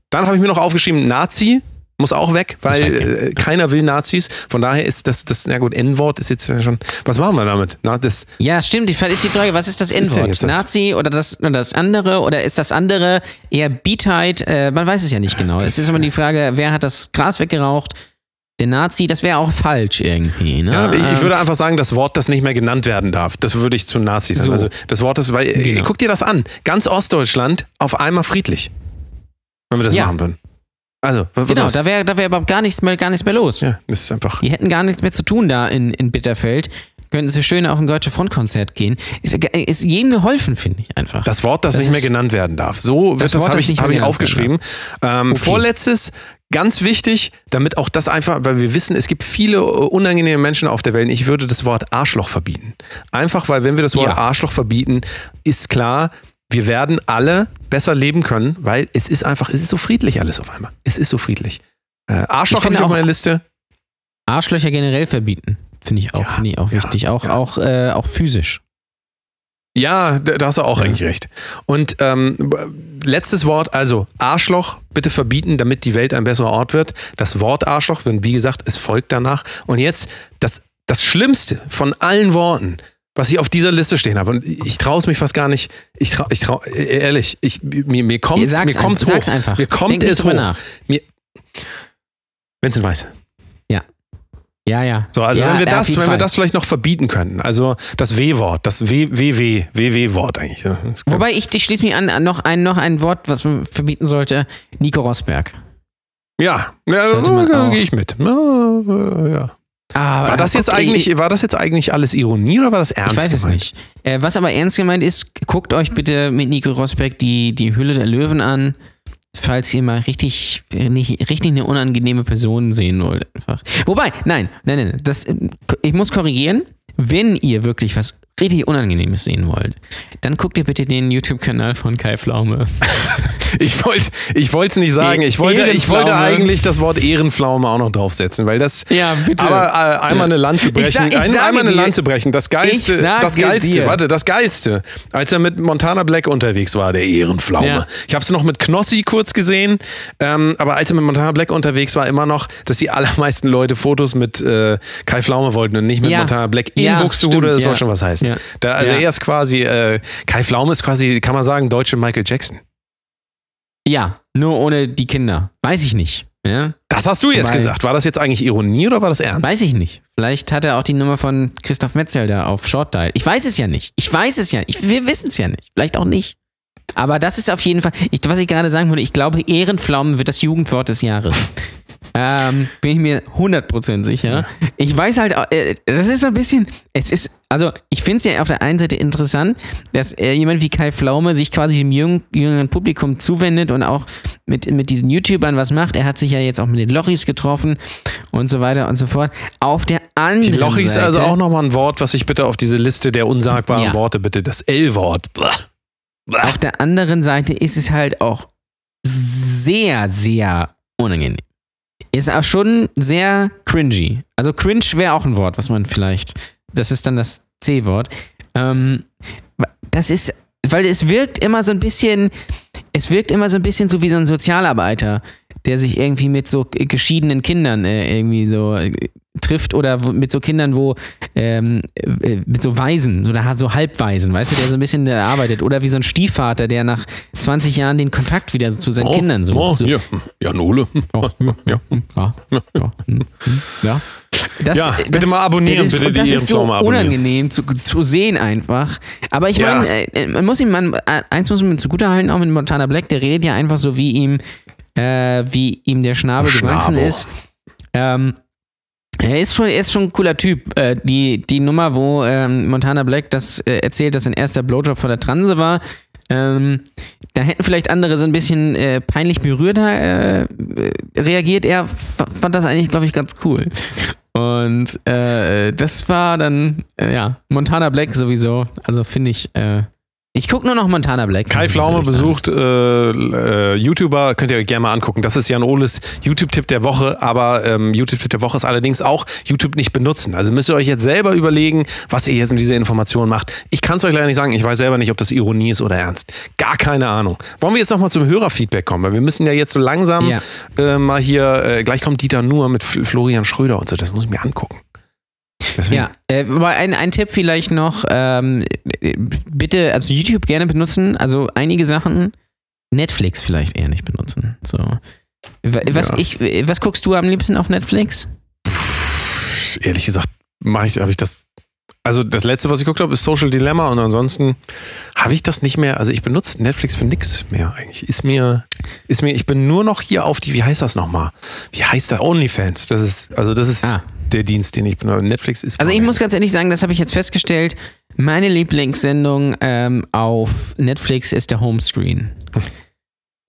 Dann habe ich mir noch aufgeschrieben, Nazi muss auch weg, weil äh, keiner will Nazis. Von daher ist das, das na gut, N-Wort ist jetzt schon. Was machen wir damit? Na, das, Ja, stimmt. Die ist die Frage, was ist das N-Wort? Nazi oder das, oder das andere? Oder ist das andere eher Beatheit? Äh, man weiß es ja nicht genau. Das- es ist immer die Frage, wer hat das Gras weggeraucht? Der Nazi, das wäre auch falsch irgendwie. Ne? Ja, ich, ich Ähm, würde einfach sagen, das Wort, das nicht mehr genannt werden darf, das würde ich zu Nazis sagen. So. Also das Wort ist, weil, äh, Genau. guck dir das an. Ganz Ostdeutschland auf einmal friedlich. Wenn wir das Ja. machen würden. Also, was genau, da wäre da wär überhaupt gar nichts mehr, gar nichts mehr los. Ja, das ist einfach. Die hätten gar nichts mehr zu tun da in, in Bitterfeld. Könnten sie schön auf ein Deutsche Frontkonzert gehen. Ist, ist jedem geholfen, finde ich einfach. Das Wort, das, Das nicht mehr genannt werden darf. So wird Das das, Wort, habe ich, nicht hab ich aufgeschrieben. Ähm, Okay. Vorletztes, ganz wichtig, damit auch das einfach, weil wir wissen, es gibt viele äh, unangenehme Menschen auf der Welt. Ich würde das Wort Arschloch verbieten. Einfach, weil wenn wir das Wort Ja. Arschloch verbieten, ist klar, wir werden alle besser leben können, weil es ist einfach, es ist so friedlich alles auf einmal. Es ist so friedlich. Äh, Arschloch habe ich auf meiner Liste. Arschlöcher generell verbieten. Finde ich auch, Ja, finde ich auch ja, wichtig. Auch, ja. auch, äh, auch physisch. Ja, da, hast du auch eigentlich recht. Und ähm, letztes Wort, also Arschloch bitte verbieten, damit die Welt ein besserer Ort wird. Das Wort Arschloch, denn wie gesagt, es folgt danach. Und jetzt das, das Schlimmste von allen Worten, was ich auf dieser Liste stehen habe. Und ich traue es mich fast gar nicht. Ich trau, ich trau, äh, ehrlich, ich, mir, mir kommt Ja, sag's mir kommt's einfach, sag's hoch. einfach. Mir kommt Denk es hoch. nach. Mir, Vincent Weiß. Ja, ja. So, also ja, wenn wir ja, das, wenn wir das vielleicht noch verbieten können, also das W-Wort, das WW-Wort eigentlich. ja. Wobei ich, ich schließe mich an, noch ein, noch ein Wort, was man verbieten sollte. Nico Rosberg. Ja, ja da gehe ich mit. Ja, ja. Ah, War das jetzt guckt, eigentlich, Ich, war das jetzt eigentlich alles Ironie oder war das ernst ich weiß es gemeint? nicht. Äh, was aber ernst gemeint ist, guckt euch bitte mit Nico Rosberg die, die Hülle der Löwen an, falls ihr mal richtig, äh, nicht, richtig eine unangenehme Person sehen wollt. Einfach. Wobei, nein, nein, nein, das, äh, ich muss korrigieren. Wenn ihr wirklich was richtig Unangenehmes sehen wollt, dann guckt ihr bitte den YouTube-Kanal von Kai Pflaume. Ich wollte ich es nicht sagen. Ich wollte, ich wollte eigentlich das Wort Ehrenpflaume auch noch draufsetzen, weil das. Ja, bitte. Aber äh, einmal eine Lanze Ich brechen. sag- ich ein, einmal eine dir- Lanze brechen. Das geilste, Ich das geilste, dir. warte, das geilste, als er mit Montana Black unterwegs war, der Ehrenpflaume. Ja. Ich habe es noch mit Knossi kurz gesehen, ähm, aber als er mit Montana Black unterwegs war, immer noch, dass die allermeisten Leute Fotos mit äh, Kai Pflaume wollten und nicht mit Ja. Montana Black in Ja, Buxtehude. Das soll schon was heißen. Ja. Da, also Ja. er ist quasi, äh, Kai Pflaume ist quasi, kann man sagen, deutsche Michael Jackson. Ja, nur ohne die Kinder. Weiß ich nicht. Ja? Das hast du jetzt Wobei- gesagt. War das jetzt eigentlich Ironie oder war das ernst? Weiß ich nicht. Vielleicht hat er auch die Nummer von Christoph Metzel da auf Short Dial. Ich weiß es ja nicht. Ich weiß es ja nicht. Wir wissen es ja nicht. Vielleicht auch nicht. Aber das ist auf jeden Fall, ich, was ich gerade sagen wollte, ich glaube, Ehrenpflaumen wird das Jugendwort des Jahres. ähm, bin ich mir 100% sicher. Ich weiß halt, äh, das ist so ein bisschen, es ist, also ich finde es ja auf der einen Seite interessant, dass äh, jemand wie Kai Pflaume sich quasi dem jüng, jüngeren Publikum zuwendet und auch mit, mit diesen YouTubern was macht. Er hat sich ja jetzt auch mit den Lochis getroffen und so weiter und so fort. Auf der anderen Die Lochis Seite, also auch nochmal ein Wort, was ich bitte auf diese Liste der unsagbaren Ja. Worte bitte, das L-Wort. Auf der anderen Seite ist es halt auch sehr, sehr unangenehm. Ist auch schon sehr cringy. Also cringe wäre auch ein Wort, was man vielleicht, das ist dann das C-Wort. Ähm, das ist, weil es wirkt immer so ein bisschen, es wirkt immer so ein bisschen so wie so ein Sozialarbeiter, der sich irgendwie mit so geschiedenen Kindern äh, irgendwie so äh, trifft oder mit so Kindern, wo ähm, äh, mit so Waisen, so, da- so Halbwaisen, weißt du, der so ein bisschen äh, arbeitet. Oder wie so ein Stiefvater, der nach 20 Jahren den Kontakt wieder zu seinen Kindern sucht. Oh, so, hier. Ja, ja, ja, ja, ja, hm, hm, ja. Das, Ja, bitte mal abonnieren, das, bitte und das die ist so unangenehm zu, zu sehen einfach. Aber ich Ja. meine, äh, man muss ihm, man, äh, eins muss man zugutehalten, auch mit Montana Black, der redet ja einfach so, wie ihm, äh, wie ihm der Schnabel gewachsen ist. Ähm, er ist schon, er ist schon ein cooler Typ. Äh, die, die Nummer, wo ähm, Montana Black das äh, erzählt, dass sein erster Blowjob vor der Transe war, ähm, da hätten vielleicht andere so ein bisschen äh, peinlich berührter äh, reagiert. Er fand das eigentlich, glaube ich, ganz cool. Und äh, das war dann, äh, ja, Montana Black sowieso. Also finde ich, äh, ich gucke nur noch Montana Black. Kai Pflaume besucht äh, äh, YouTuber, könnt ihr euch gerne mal angucken. Das ist Jan Ohles YouTube-Tipp der Woche, aber ähm, YouTube-Tipp der Woche ist allerdings auch YouTube nicht benutzen. Also müsst ihr euch jetzt selber überlegen, was ihr jetzt mit dieser Information macht. Ich kann es euch leider nicht sagen, ich weiß selber nicht, ob das Ironie ist oder ernst. Gar keine Ahnung. Wollen wir jetzt nochmal zum Hörerfeedback kommen, weil wir müssen ja jetzt so langsam Ja. äh, mal hier, äh, gleich kommt Dieter Nuhr mit Florian Schröder und so, das muss ich mir angucken. Deswegen, Ja, äh, aber ein, ein Tipp vielleicht noch, ähm, äh, bitte, also YouTube gerne benutzen, also einige Sachen, Netflix vielleicht eher nicht benutzen. So. Wa- Was, Ja. ich, was guckst du am liebsten auf Netflix? Pff, ehrlich gesagt, mache ich, habe ich das. Also das letzte, was ich geguckt habe, ist Social Dilemma und ansonsten habe ich das nicht mehr. Also ich benutze Netflix für nix mehr eigentlich. Ist mir, ist mir, ich bin nur noch hier auf die, wie heißt das nochmal? Wie heißt das? OnlyFans. Das ist, also das ist Ah. Der Dienst, den ich benutze. Netflix ist. Also ich muss ganz ehrlich sagen, das habe ich jetzt festgestellt. Meine Lieblingssendung ähm, auf Netflix ist der Homescreen.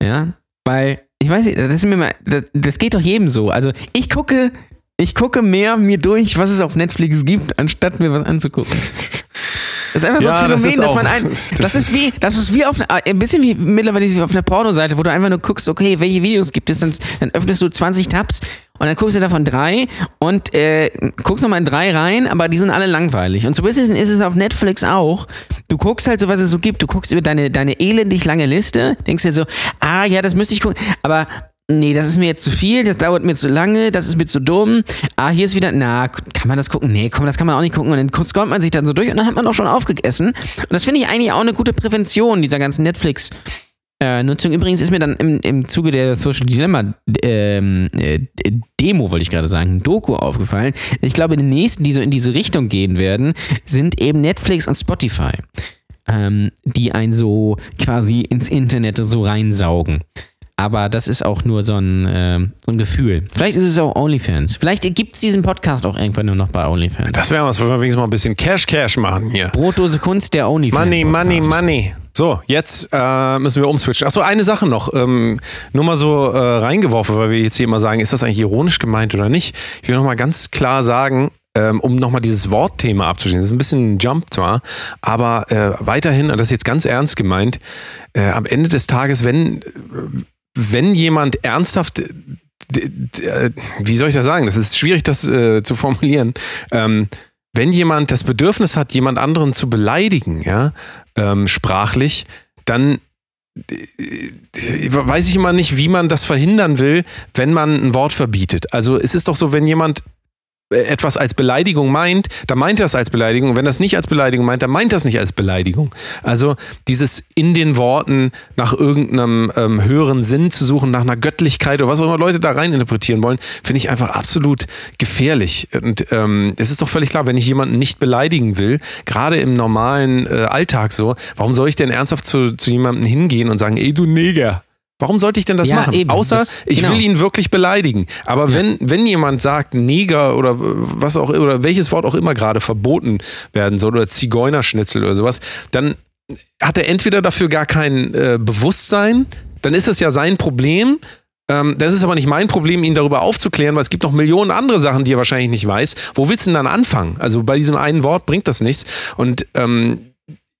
Ja, weil ich weiß nicht, das ist mir mal, das, das geht doch jedem so. Also ich gucke, ich gucke mehr mir durch, was es auf Netflix gibt, anstatt mir was anzugucken. Das ist einfach so Ja, ein das Phänomen, ist dass man ein, das das, ist wie, das ist wie auf, ein bisschen wie mittlerweile wie auf einer Pornoseite, wo du einfach nur guckst, okay, welche Videos gibt es, dann, dann öffnest du 20 Tabs und dann guckst du davon drei und äh, guckst nochmal in drei rein, aber die sind alle langweilig. Und so ein bisschen ist es auf Netflix auch. Du guckst halt so, was es so gibt. Du guckst über deine, deine elendig lange Liste, denkst dir so, ah ja, das müsste ich gucken, aber nee, das ist mir jetzt zu viel, das dauert mir zu lange, das ist mir zu dumm. Ah, hier ist wieder, na, kann man das gucken? Nee, komm, das kann man auch nicht gucken. Und dann scrollt man sich dann so durch und dann hat man auch schon aufgegessen. Und das finde ich eigentlich auch eine gute Prävention dieser ganzen Netflix- Nutzung. Übrigens ist mir dann im, im Zuge der Social Dilemma ähm, äh, Demo, wollte ich gerade sagen, Doku aufgefallen. Ich glaube, die nächsten, die so in diese Richtung gehen werden, sind eben Netflix und Spotify, ähm, die einen so quasi ins Internet so reinsaugen. Aber das ist auch nur so ein, ähm, so ein Gefühl. Vielleicht ist es auch OnlyFans. Vielleicht gibt es diesen Podcast auch irgendwann nur noch bei OnlyFans. Das wäre was, wenn wir wenigstens mal ein bisschen Cash Cash machen hier. Brotdose Kunst der OnlyFans. Money, money, money. So, jetzt äh, müssen wir umswitchen. Achso, eine Sache noch. Ähm, nur mal so äh, reingeworfen, weil wir jetzt hier immer sagen, ist das eigentlich ironisch gemeint oder nicht? Ich will nochmal ganz klar sagen, ähm, um nochmal dieses Wortthema abzuschließen. Das ist ein bisschen ein Jump zwar, aber äh, weiterhin, und das ist jetzt ganz ernst gemeint, äh, am Ende des Tages, wenn, äh, wenn jemand ernsthaft äh, wie soll ich das sagen? Das ist schwierig, das äh, zu formulieren. Ähm, wenn jemand das Bedürfnis hat, jemand anderen zu beleidigen, ja, ähm, sprachlich, dann äh, weiß ich immer nicht, wie man das verhindern will, wenn man ein Wort verbietet. Also es ist doch so, wenn jemand etwas als Beleidigung meint, dann meint er es als Beleidigung. Und wenn er es nicht als Beleidigung meint, dann meint er es nicht als Beleidigung. Also dieses in den Worten nach irgendeinem ähm, höheren Sinn zu suchen, nach einer Göttlichkeit oder was auch immer Leute da rein interpretieren wollen, finde ich einfach absolut gefährlich. Und ähm, es ist doch völlig klar, wenn ich jemanden nicht beleidigen will, gerade im normalen äh, Alltag so, warum soll ich denn ernsthaft zu, zu jemandem hingehen und sagen, ey du Neger? Warum sollte ich denn das Ja, machen? eben. Außer Das- ich genau. will ihn wirklich beleidigen. Aber wenn, wenn jemand sagt Neger oder was auch oder welches Wort auch immer gerade verboten werden soll oder Zigeunerschnitzel oder sowas, dann hat er entweder dafür gar kein äh, Bewusstsein, dann ist das ja sein Problem. Ähm, das ist aber nicht mein Problem, ihn darüber aufzuklären, weil es gibt noch Millionen andere Sachen, die er wahrscheinlich nicht weiß. Wo willst du denn dann anfangen? Also bei diesem einen Wort bringt das nichts. Und ähm,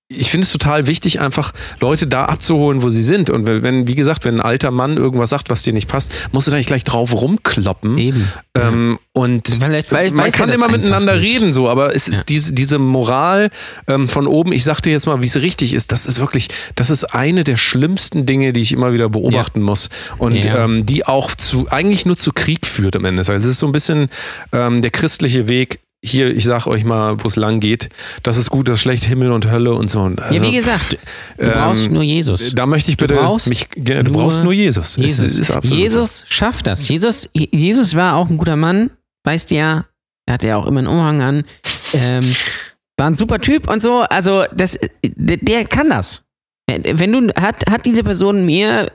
ich finde es total wichtig, einfach Leute da abzuholen, wo sie sind. Und wenn- wie gesagt, wenn ein alter Mann irgendwas sagt, was dir nicht passt, musst du da nicht gleich drauf rumkloppen. Eben. Ähm, und Weil- weil- man kann immer miteinander nicht. reden, so, aber es ist diese, diese Moral ähm, von oben, ich sag dir jetzt mal, wie es richtig ist, das ist wirklich, das ist eine der schlimmsten Dinge, die ich immer wieder beobachten muss. Und Ja. ähm, die auch zu, eigentlich nur zu Krieg führt am Ende. Also es ist so ein bisschen ähm, der christliche Weg. Hier, ich sag euch mal, wo es lang geht. Das ist gut, das ist schlecht, Himmel und Hölle und so. Und ja, Also, wie gesagt, du ähm, brauchst nur Jesus. da möchte ich bitte brauchst mich, du brauchst nur Jesus. Es Jesus. ist so. Jesus schafft das. Jesus, Jesus war auch ein guter Mann, weißt du ja. Er hatte ja auch immer einen Umhang an. Ähm, war ein super Typ und so. Also, das, der, der kann das. Wenn du, hat, hat diese Person mir,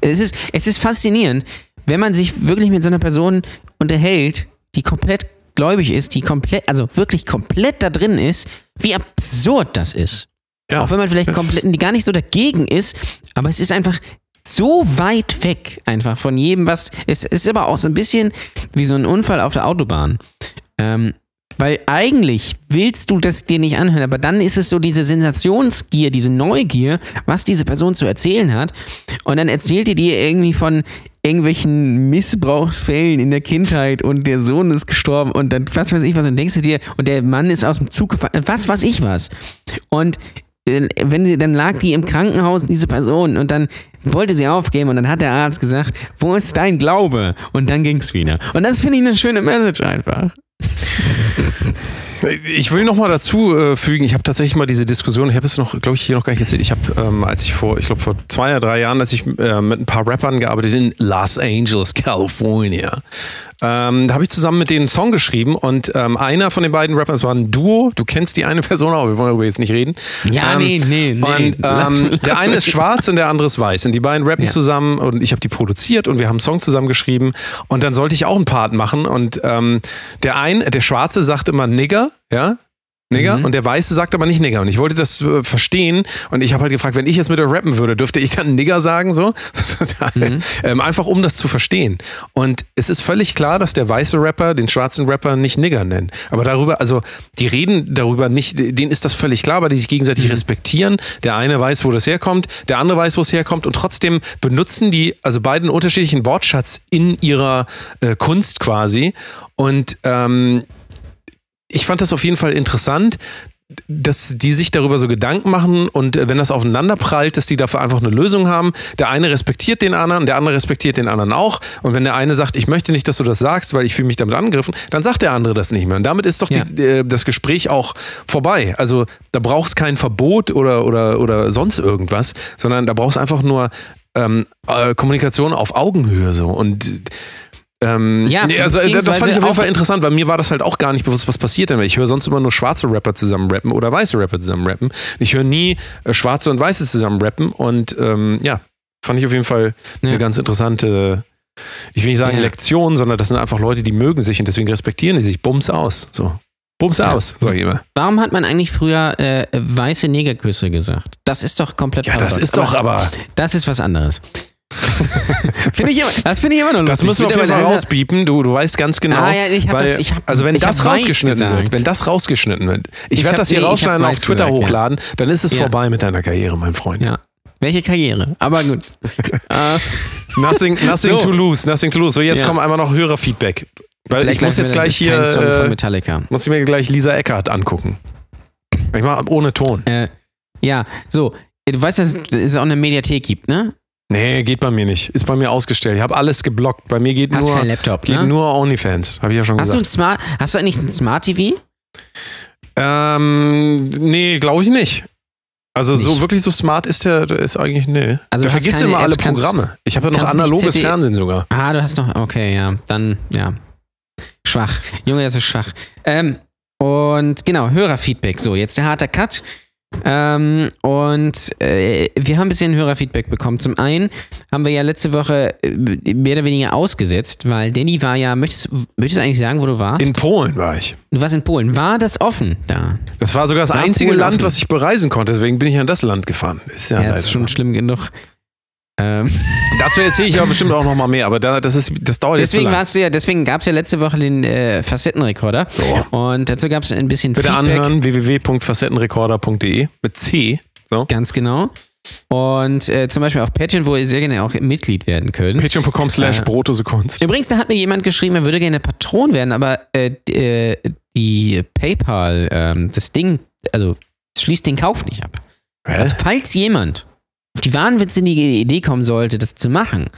es ist, es ist faszinierend, wenn man sich wirklich mit so einer Person unterhält, die komplett gläubig ist, die komplett, also wirklich komplett da drin ist, wie absurd das ist. Ja, Auch wenn man vielleicht komplett die gar nicht so dagegen ist, aber es ist einfach so weit weg einfach von jedem, was. Es ist aber auch so ein bisschen wie so ein Unfall auf der Autobahn. Ähm, weil eigentlich willst du das dir nicht anhören, aber dann ist es so diese Sensationsgier, diese Neugier, was diese Person zu erzählen hat. Und dann erzählt die dir irgendwie von irgendwelchen Missbrauchsfällen in der Kindheit und der Sohn ist gestorben und dann was weiß ich was und denkst du dir und der Mann ist aus dem Zug gefallen, was weiß ich was. Und äh, wenn sie, dann lag die im Krankenhaus, diese Person, und dann wollte sie aufgeben und dann hat der Arzt gesagt, wo ist dein Glaube? Und dann ging's wieder. Und das finde ich eine schöne Message einfach. Ich will noch mal dazu äh, fügen, ich habe tatsächlich mal diese Diskussion, ich habe es noch, glaube ich, hier noch gar nicht erzählt. Ich habe, ähm, als ich vor, ich glaube vor zwei oder drei Jahren, als ich äh, mit ein paar Rappern gearbeitet in Los Angeles, California, ähm, da habe ich zusammen mit denen einen Song geschrieben und ähm, einer von den beiden Rappern, das war ein Duo, du kennst die eine Person, aber wir wollen darüber jetzt nicht reden. Ja, ähm, nee, nee, nee. Und Lass- ähm, lass der eine ist schwarz und der andere ist weiß und die beiden rappen Ja. zusammen und ich habe die produziert und wir haben einen Song zusammen geschrieben und dann sollte ich auch einen Part machen und ähm, der ein, der Schwarze sagt immer Nigger, ja, Nigger? Mhm. und der Weiße sagt aber nicht Nigger. Und ich wollte das äh, verstehen und ich habe halt gefragt, wenn ich jetzt mit der rappen würde, dürfte ich dann Nigger sagen so? Mhm. ähm, einfach um das zu verstehen. Und es ist völlig klar, dass der weiße Rapper den schwarzen Rapper nicht Nigger nennt, aber darüber, also die reden darüber nicht, denen ist das völlig klar, weil die sich gegenseitig respektieren, der eine weiß, wo das herkommt, der andere weiß, wo es herkommt. Und trotzdem benutzen die, also beiden unterschiedlichen Wortschatz in ihrer äh, Kunst quasi. Und ähm, ich fand das auf jeden Fall interessant, dass die sich darüber so Gedanken machen und äh, wenn das aufeinander prallt, dass die dafür einfach eine Lösung haben. Der eine respektiert den anderen, der andere respektiert den anderen auch. Und wenn der eine sagt, ich möchte nicht, dass du das sagst, weil ich fühle mich damit angegriffen, dann sagt der andere das nicht mehr. Und damit ist doch Ja. die, äh, das Gespräch auch vorbei. Also da braucht es kein Verbot oder, oder, oder sonst irgendwas, sondern da brauchst einfach nur ähm, äh, Kommunikation auf Augenhöhe so. Und ähm, Ja, nee, also äh, das fand ich auf jeden Fall interessant, weil mir war das halt auch gar nicht bewusst, was passiert denn. Ich höre sonst immer nur schwarze Rapper zusammen rappen oder weiße Rapper zusammen rappen. Ich höre nie äh, schwarze und weiße zusammen rappen und ähm, ja, fand ich auf jeden Fall eine Ja. ganz interessante, ich will nicht sagen Ja. Lektion, sondern das sind einfach Leute, die mögen sich und deswegen respektieren die sich. Bums aus. So. Bums Ja. aus, sag ich immer. Warum hat man eigentlich früher äh, weiße Negerküsse gesagt? Das ist doch komplett Ja, das ist doch aber. Das ist was anderes. Finde ich immer, das finde ich immer noch lustig. Das müssen wir auf jeden Fall rauspiepen. Du, du weißt ganz genau. Ah, ja, ich hab weil, das- ich hab- also wenn das rausgeschnitten wird, wenn das rausgeschnitten wird, ich, Ich werde das hier nee, rausschneiden, auf weiß Twitter gesagt, ja. hochladen, dann ist es Ja. vorbei mit deiner Karriere, mein Freund. Ja. Welche Karriere? Aber gut. äh, Nothing, nothing So. to lose, nothing to lose. So, jetzt Ja. kommt einmal noch Hörerfeedback. Weil Black ich muss jetzt gleich hier, äh, Metallica. muss ich mir gleich Lisa Eckert angucken. Ich mach ohne Ton. Äh, ja, so. Du weißt, dass es auch eine Mediathek gibt, ne? Nee, geht bei mir nicht. Ist bei mir ausgestellt. Ich habe alles geblockt. Bei mir geht Hast nur, Laptop, geht ne? nur OnlyFans. Habe ich ja schon Hast du, ein gesagt. Smart, hast du eigentlich ein Smart TV? Ähm, nee, glaube ich nicht. Also so Nicht. wirklich so smart ist der, ist eigentlich, nee. Also du vergisst immer alle Apps, kannst- Programme. Ich habe ja noch analoges Fernsehen sogar. Ah, du hast noch. Okay, ja. Dann, ja. Schwach. Junge, das ist schwach. Ähm, und genau, Hörerfeedback. So, jetzt der harte Cut. Ähm, und äh, wir haben ein bisschen Hörerfeedback bekommen. Zum einen haben wir ja letzte Woche äh, mehr oder weniger ausgesetzt, weil Danny war ja, möchtest, möchtest du eigentlich sagen, wo du warst? In Polen war ich. du warst in Polen. War das offen da? Das war sogar das War einzige Polen Land, offen? was ich bereisen konnte. Deswegen bin ich an das Land gefahren. Ist ja, Ja, das ist schon schlimm genug. Ähm, Dazu erzähle ich aber bestimmt auch noch mal mehr. Aber da, das, ist, das dauert jetzt zu deswegen lang. ja, deswegen gab es ja letzte Woche den äh, Facettenrekorder. So. Und dazu gab es ein bisschen Bitte Feedback. anhören www.facettenrekorder.de mit C. So. Ganz genau. Und äh, zum Beispiel auf Patreon, wo ihr sehr gerne auch Mitglied werden könnt. Patreon.com slash Äh, Brotose Kunst. Übrigens, da hat mir jemand geschrieben, er würde gerne Patron werden, aber äh, äh, die PayPal, ähm, das Ding, also schließt den Kauf nicht ab. Also falls jemand auf die wahnwitzige Idee kommen sollte, das zu machen,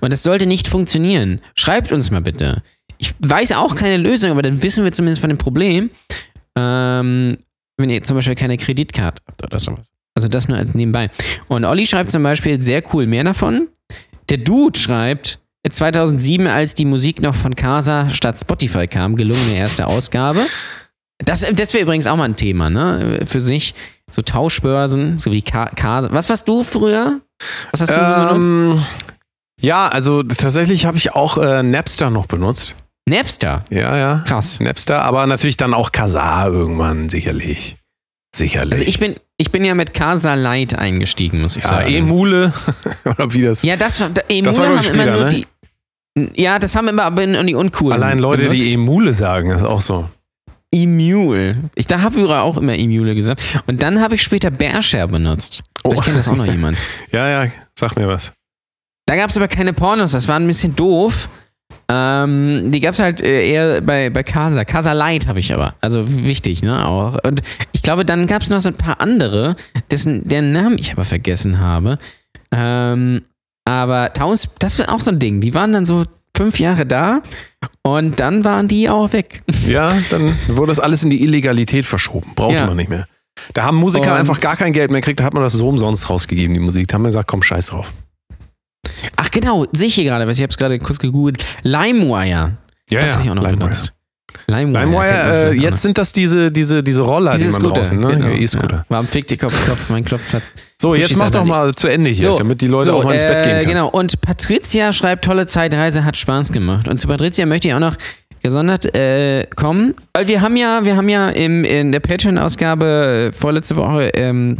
und das sollte nicht funktionieren, schreibt uns mal bitte. Ich weiß auch keine Lösung, aber dann wissen wir zumindest von dem Problem, ähm, wenn ihr zum Beispiel keine Kreditkarte habt oder sowas. Also das nur nebenbei. Und Olli schreibt zum Beispiel sehr cool mehr davon. Der Dude schreibt, 2007, als die Musik noch von Casa statt Spotify kam, gelungene erste Ausgabe. Das, das wäre übrigens auch mal ein Thema, ne? Für sich. So Tauschbörsen, so wie Ka Casa. Was warst du früher? Was hast du benutzt? Ähm, ja, also tatsächlich habe ich auch äh, Napster noch benutzt. Napster. Ja, ja. Krass. Napster, aber natürlich dann auch Kazaa irgendwann, sicherlich. Sicherlich. Also ich bin, ich bin ja mit Casa Light eingestiegen, muss ich ja, sagen. Emule, oder wie das. Ja, das war, Emule Das war, haben ich, immer später, nur ne? die. Ja, das haben immer aber die uncoolen. Allein Leute, die benutzt. Emule sagen, ist auch so. Emule. Ich da habe früher auch immer Emule gesagt. Und dann habe ich später Bearshare benutzt. Vielleicht Oh. kennt das auch noch jemand. Ja, ja, sag mir was. Da gab es aber keine Pornos, das war ein bisschen doof. Ähm, die gab es halt äh, eher bei, bei Casa. Casa Light habe ich aber. Also wichtig, ne? Auch. Und ich glaube, dann gab es noch so ein paar andere, dessen, deren Namen ich aber vergessen habe. Ähm, aber Taus, das war auch so ein Ding. Die waren dann so fünf Jahre da und dann waren die auch weg. Ja, dann wurde das alles in die Illegalität verschoben. Brauchte Ja. man nicht mehr. Da haben Musiker Und- einfach gar kein Geld mehr gekriegt, da hat man das so umsonst rausgegeben, die Musik. Da haben wir gesagt, komm, scheiß drauf. Ach genau, sehe ich hier gerade, ich habe es gerade kurz gegoogelt. LimeWire. Ja, das ja, habe ich auch noch benutzt. LimeWire. LimeWire, äh, jetzt sind das diese, diese, diese Roller, noch. die Diese man Scooter. draußen, ne? Genau, E-Scooter. Ja. Warum fickt die Kopf, Kopf, mein Klopfplatz? So, jetzt mach doch mal zu Ende hier, So, damit die Leute auch mal ins Bett gehen können. Genau, und Patricia schreibt, tolle Zeitreise, hat Spaß gemacht. Und zu Patricia möchte ich auch noch gesondert äh, kommen, weil wir haben ja, wir haben ja im, in der Patreon-Ausgabe äh, vorletzte Woche ähm,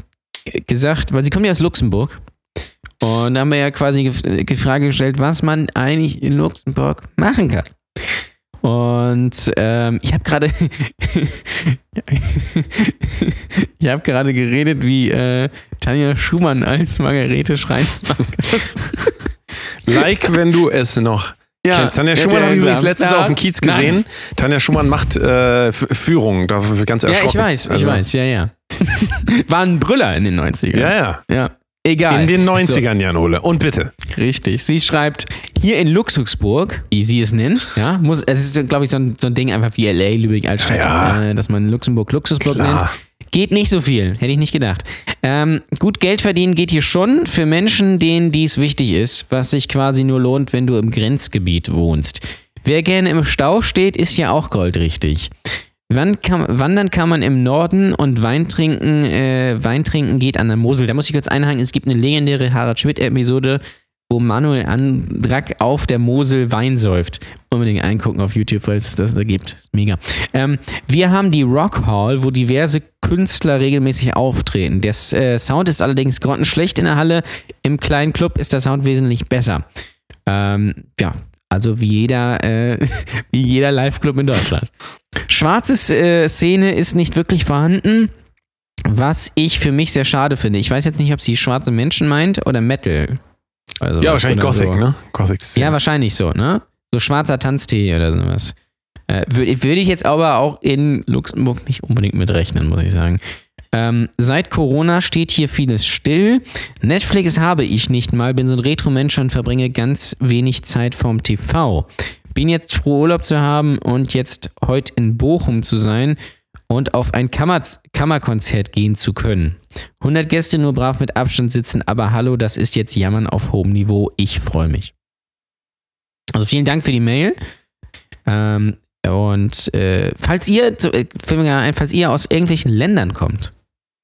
gesagt, weil sie kommt ja aus Luxemburg. Und da haben wir ja quasi gef- die Frage gestellt, was man eigentlich in Luxemburg machen kann. Und ähm, ich habe gerade ich habe gerade geredet, wie äh, Tanja Schumann als Margarete Schreinemarkus. Like, wenn du es noch kennst. Tanja Schumann habe ich übrigens letztens auf dem Kiez gesehen. Nice. Tanja Schumann macht äh, F- Führungen, da bin ich ganz Ja, erschrocken. ich weiß, ich Also, weiß, ja, ja. War ein Brüller in den 90ern. Ja, ja. ja. Egal. In den 90ern, Jan Ole. Und bitte. Richtig. Sie schreibt, hier in Luxemburg, wie sie es nennt, ja, muss, es ist, glaube ich, so ein, so ein Ding einfach wie L.A., Lübeck, Altstadt, Ja, äh, dass man Luxemburg Luxemburg nennt. Geht nicht so viel, hätte ich nicht gedacht. Ähm, gut Geld verdienen geht hier schon für Menschen, denen dies wichtig ist, was sich quasi nur lohnt, wenn du im Grenzgebiet wohnst. Wer gerne im Stau steht, ist ja auch goldrichtig. Wann kann, wandern kann man im Norden und Wein trinken, äh, Wein trinken geht an der Mosel. Da muss ich kurz einhaken, es gibt eine legendäre Harald Schmidt-Episode, wo Manuel Andrack auf der Mosel Wein säuft. Unbedingt eingucken auf YouTube, falls es das da gibt. Ist mega. Ähm, wir haben die Rock Hall, wo diverse Künstler regelmäßig auftreten. Der äh, Sound ist allerdings grottenschlecht in der Halle. Im kleinen Club ist der Sound wesentlich besser. Ähm, ja, also wie jeder, äh, wie jeder Live-Club in Deutschland. Schwarze äh, Szene ist nicht wirklich vorhanden, was ich für mich sehr schade finde. Ich weiß jetzt nicht, ob sie schwarze Menschen meint oder Metal. Also Ja, wahrscheinlich oder Gothic, so. ne? Gothic Ja, wahrscheinlich so, ne? So schwarzer Tanztee oder sowas. Äh, Würde würd ich jetzt aber auch in Luxemburg nicht unbedingt mitrechnen, muss ich sagen. Ähm, seit Corona steht hier vieles still. Netflix habe ich nicht mal, bin so ein Retro-Mensch und verbringe ganz wenig Zeit vorm TV. Bin jetzt froh, Urlaub zu haben und jetzt heute in Bochum zu sein und auf ein Kammer Kammerkonzert gehen zu können. 100 Gäste nur brav mit Abstand sitzen, aber hallo, das ist jetzt Jammern auf hohem Niveau. Ich freue mich. Also vielen Dank für die Mail. Ähm, und äh, falls ihr, äh, fällt falls ihr aus irgendwelchen Ländern kommt,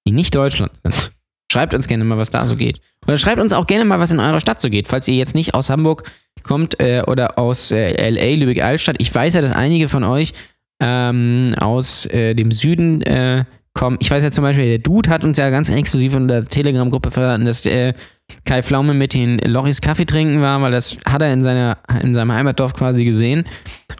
die nicht Deutschland sind, schreibt uns gerne mal, was da so geht. Oder schreibt uns auch gerne mal, was in eurer Stadt so geht, falls ihr jetzt nicht aus Hamburg kommt äh, oder aus äh, LA, Lübeck-Altstadt. Ich weiß ja, dass einige von euch ähm, aus äh, dem Süden äh, kommen. Ich weiß ja zum Beispiel, der Dude hat uns ja ganz exklusiv in der Telegram-Gruppe verraten, dass der Kai Pflaume mit den Loris Kaffee trinken war, weil das hat er in, seiner, in seinem Heimatdorf quasi gesehen.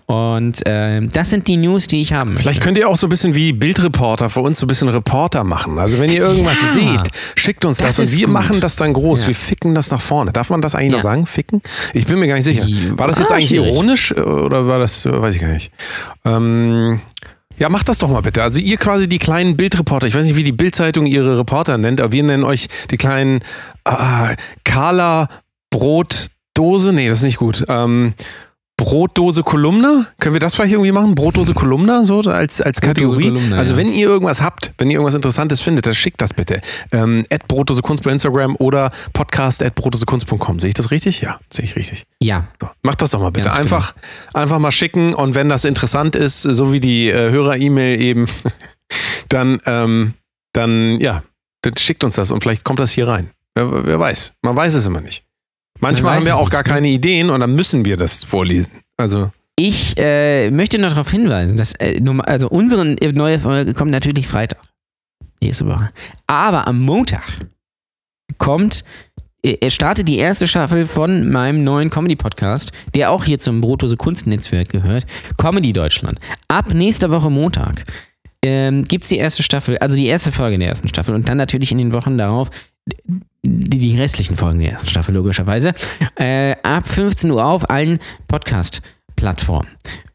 Und äh, das sind die News, die ich haben möchte. Vielleicht könnt ihr auch so ein bisschen wie Bildreporter für uns so ein bisschen Reporter machen. Also wenn ihr irgendwas Ja. seht, schickt uns das, Das und wir gut. machen das dann groß. Ja. Wir ficken das nach vorne. Darf man das eigentlich Ja. noch sagen? Ficken? Ich bin mir gar nicht sicher. War das jetzt Ah, eigentlich schwierig. ironisch äh, oder war das, äh, weiß ich gar nicht. Ähm, ja, macht das doch mal bitte. Also ihr quasi die kleinen Bildreporter. Ich weiß nicht, wie die Bildzeitung ihre Reporter nennt, aber wir nennen euch die kleinen äh, Carla Brotdose. Nee, das ist nicht gut. Ähm, Brotdose Kolumna? Können wir das vielleicht irgendwie machen? Brotdose Kolumna, so als, als Kategorie? Kolumna, also ja. wenn ihr irgendwas habt, wenn ihr irgendwas Interessantes findet, dann schickt das bitte. Ähm, at Brotdose Kunst bei Instagram oder podcast at brotdosekunst.com. Sehe ich das richtig? Ja, sehe ich richtig. Ja, So, macht das doch mal bitte. Ganz Einfach, einfach mal schicken und wenn das interessant ist, so wie die äh, Hörer-E-Mail eben, dann, ähm, dann, ja, dann schickt uns das und vielleicht kommt das hier rein. Wer, wer weiß. Man weiß es immer nicht. Manchmal haben wir auch gar ne? keine Ideen und dann müssen wir das vorlesen. Also, ich äh, möchte noch darauf hinweisen, dass äh, also unsere neue Folge kommt natürlich Freitag. Nächste Woche. Aber am Montag kommt, äh, startet die erste Staffel von meinem neuen Comedy-Podcast, der auch hier zum Brotose Kunstnetzwerk gehört, Comedy Deutschland. Ab nächster Woche Montag ähm, gibt es die erste Staffel, also die erste Folge der ersten Staffel und dann natürlich in den Wochen darauf die, die restlichen Folgen der ersten Staffel logischerweise. Äh, ab 15 Uhr auf allen Podcast-Plattformen.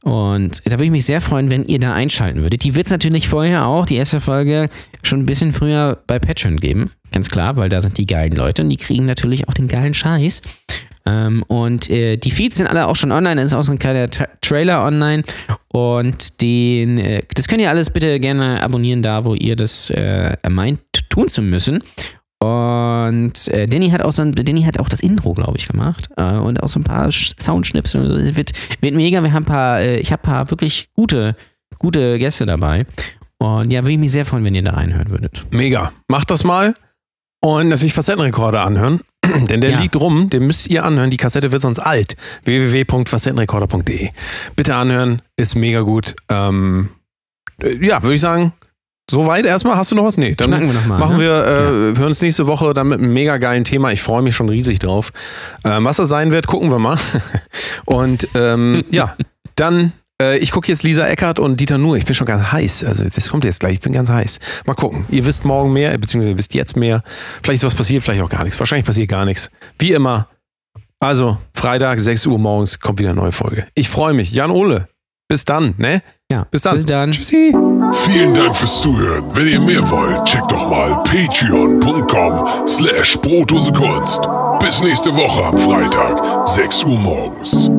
Und da würde ich mich sehr freuen, wenn ihr da einschalten würdet. Die wird es natürlich vorher auch, die erste Folge, schon ein bisschen früher bei Patreon geben. Ganz klar, weil da sind die geilen Leute und die kriegen natürlich auch den geilen Scheiß. Ähm, und äh, die Feeds sind alle auch schon online, da ist auch so ein kleiner Tra Trailer online. Und den, äh, das könnt ihr alles bitte gerne abonnieren, da wo ihr das äh, meint, tun zu müssen. Und äh, Danny hat auch so ein, Danny hat auch das Intro, glaube ich, gemacht. Äh, und auch so ein paar Sch- Soundschnipsel. Wird, wird mega. Wir haben ein paar, äh, ich habe ein paar wirklich gute, gute Gäste dabei. Und ja, würde ich mich sehr freuen, wenn ihr da reinhören würdet. mega. Macht das mal und natürlich Facettenrekorder anhören. Denn der Ja. liegt rum, den müsst ihr anhören. Die Kassette wird sonst alt. www.facettenrekorder.de. Bitte anhören, ist mega gut. Ähm, äh, ja, würde ich sagen, soweit erstmal. Hast du noch was? Nee, dann Schnacken wir noch mal, machen ne? wir, äh, wir hören uns nächste Woche dann mit einem mega geilen Thema. Ich freue mich schon riesig drauf. Ähm, was das sein wird, gucken wir mal. Und ähm, ja, dann, äh, ich gucke jetzt Lisa Eckert und Dieter Nuhr. Ich bin schon ganz heiß. Also das kommt jetzt gleich. Ich bin ganz heiß. Mal gucken. Ihr wisst morgen mehr, beziehungsweise ihr wisst jetzt mehr. Vielleicht ist was passiert, vielleicht auch gar nichts. Wahrscheinlich passiert gar nichts. Wie immer. Also, Freitag, 6 Uhr morgens kommt wieder eine neue Folge. Ich freue mich. Jan Ole. Bis dann, ne? Ja, Bis dann. Bis dann. Tschüssi. Vielen Dank fürs Zuhören. Wenn ihr mehr wollt, checkt doch mal patreon.com slash Brotdose Kunst. Bis nächste Woche am Freitag, 6 Uhr morgens.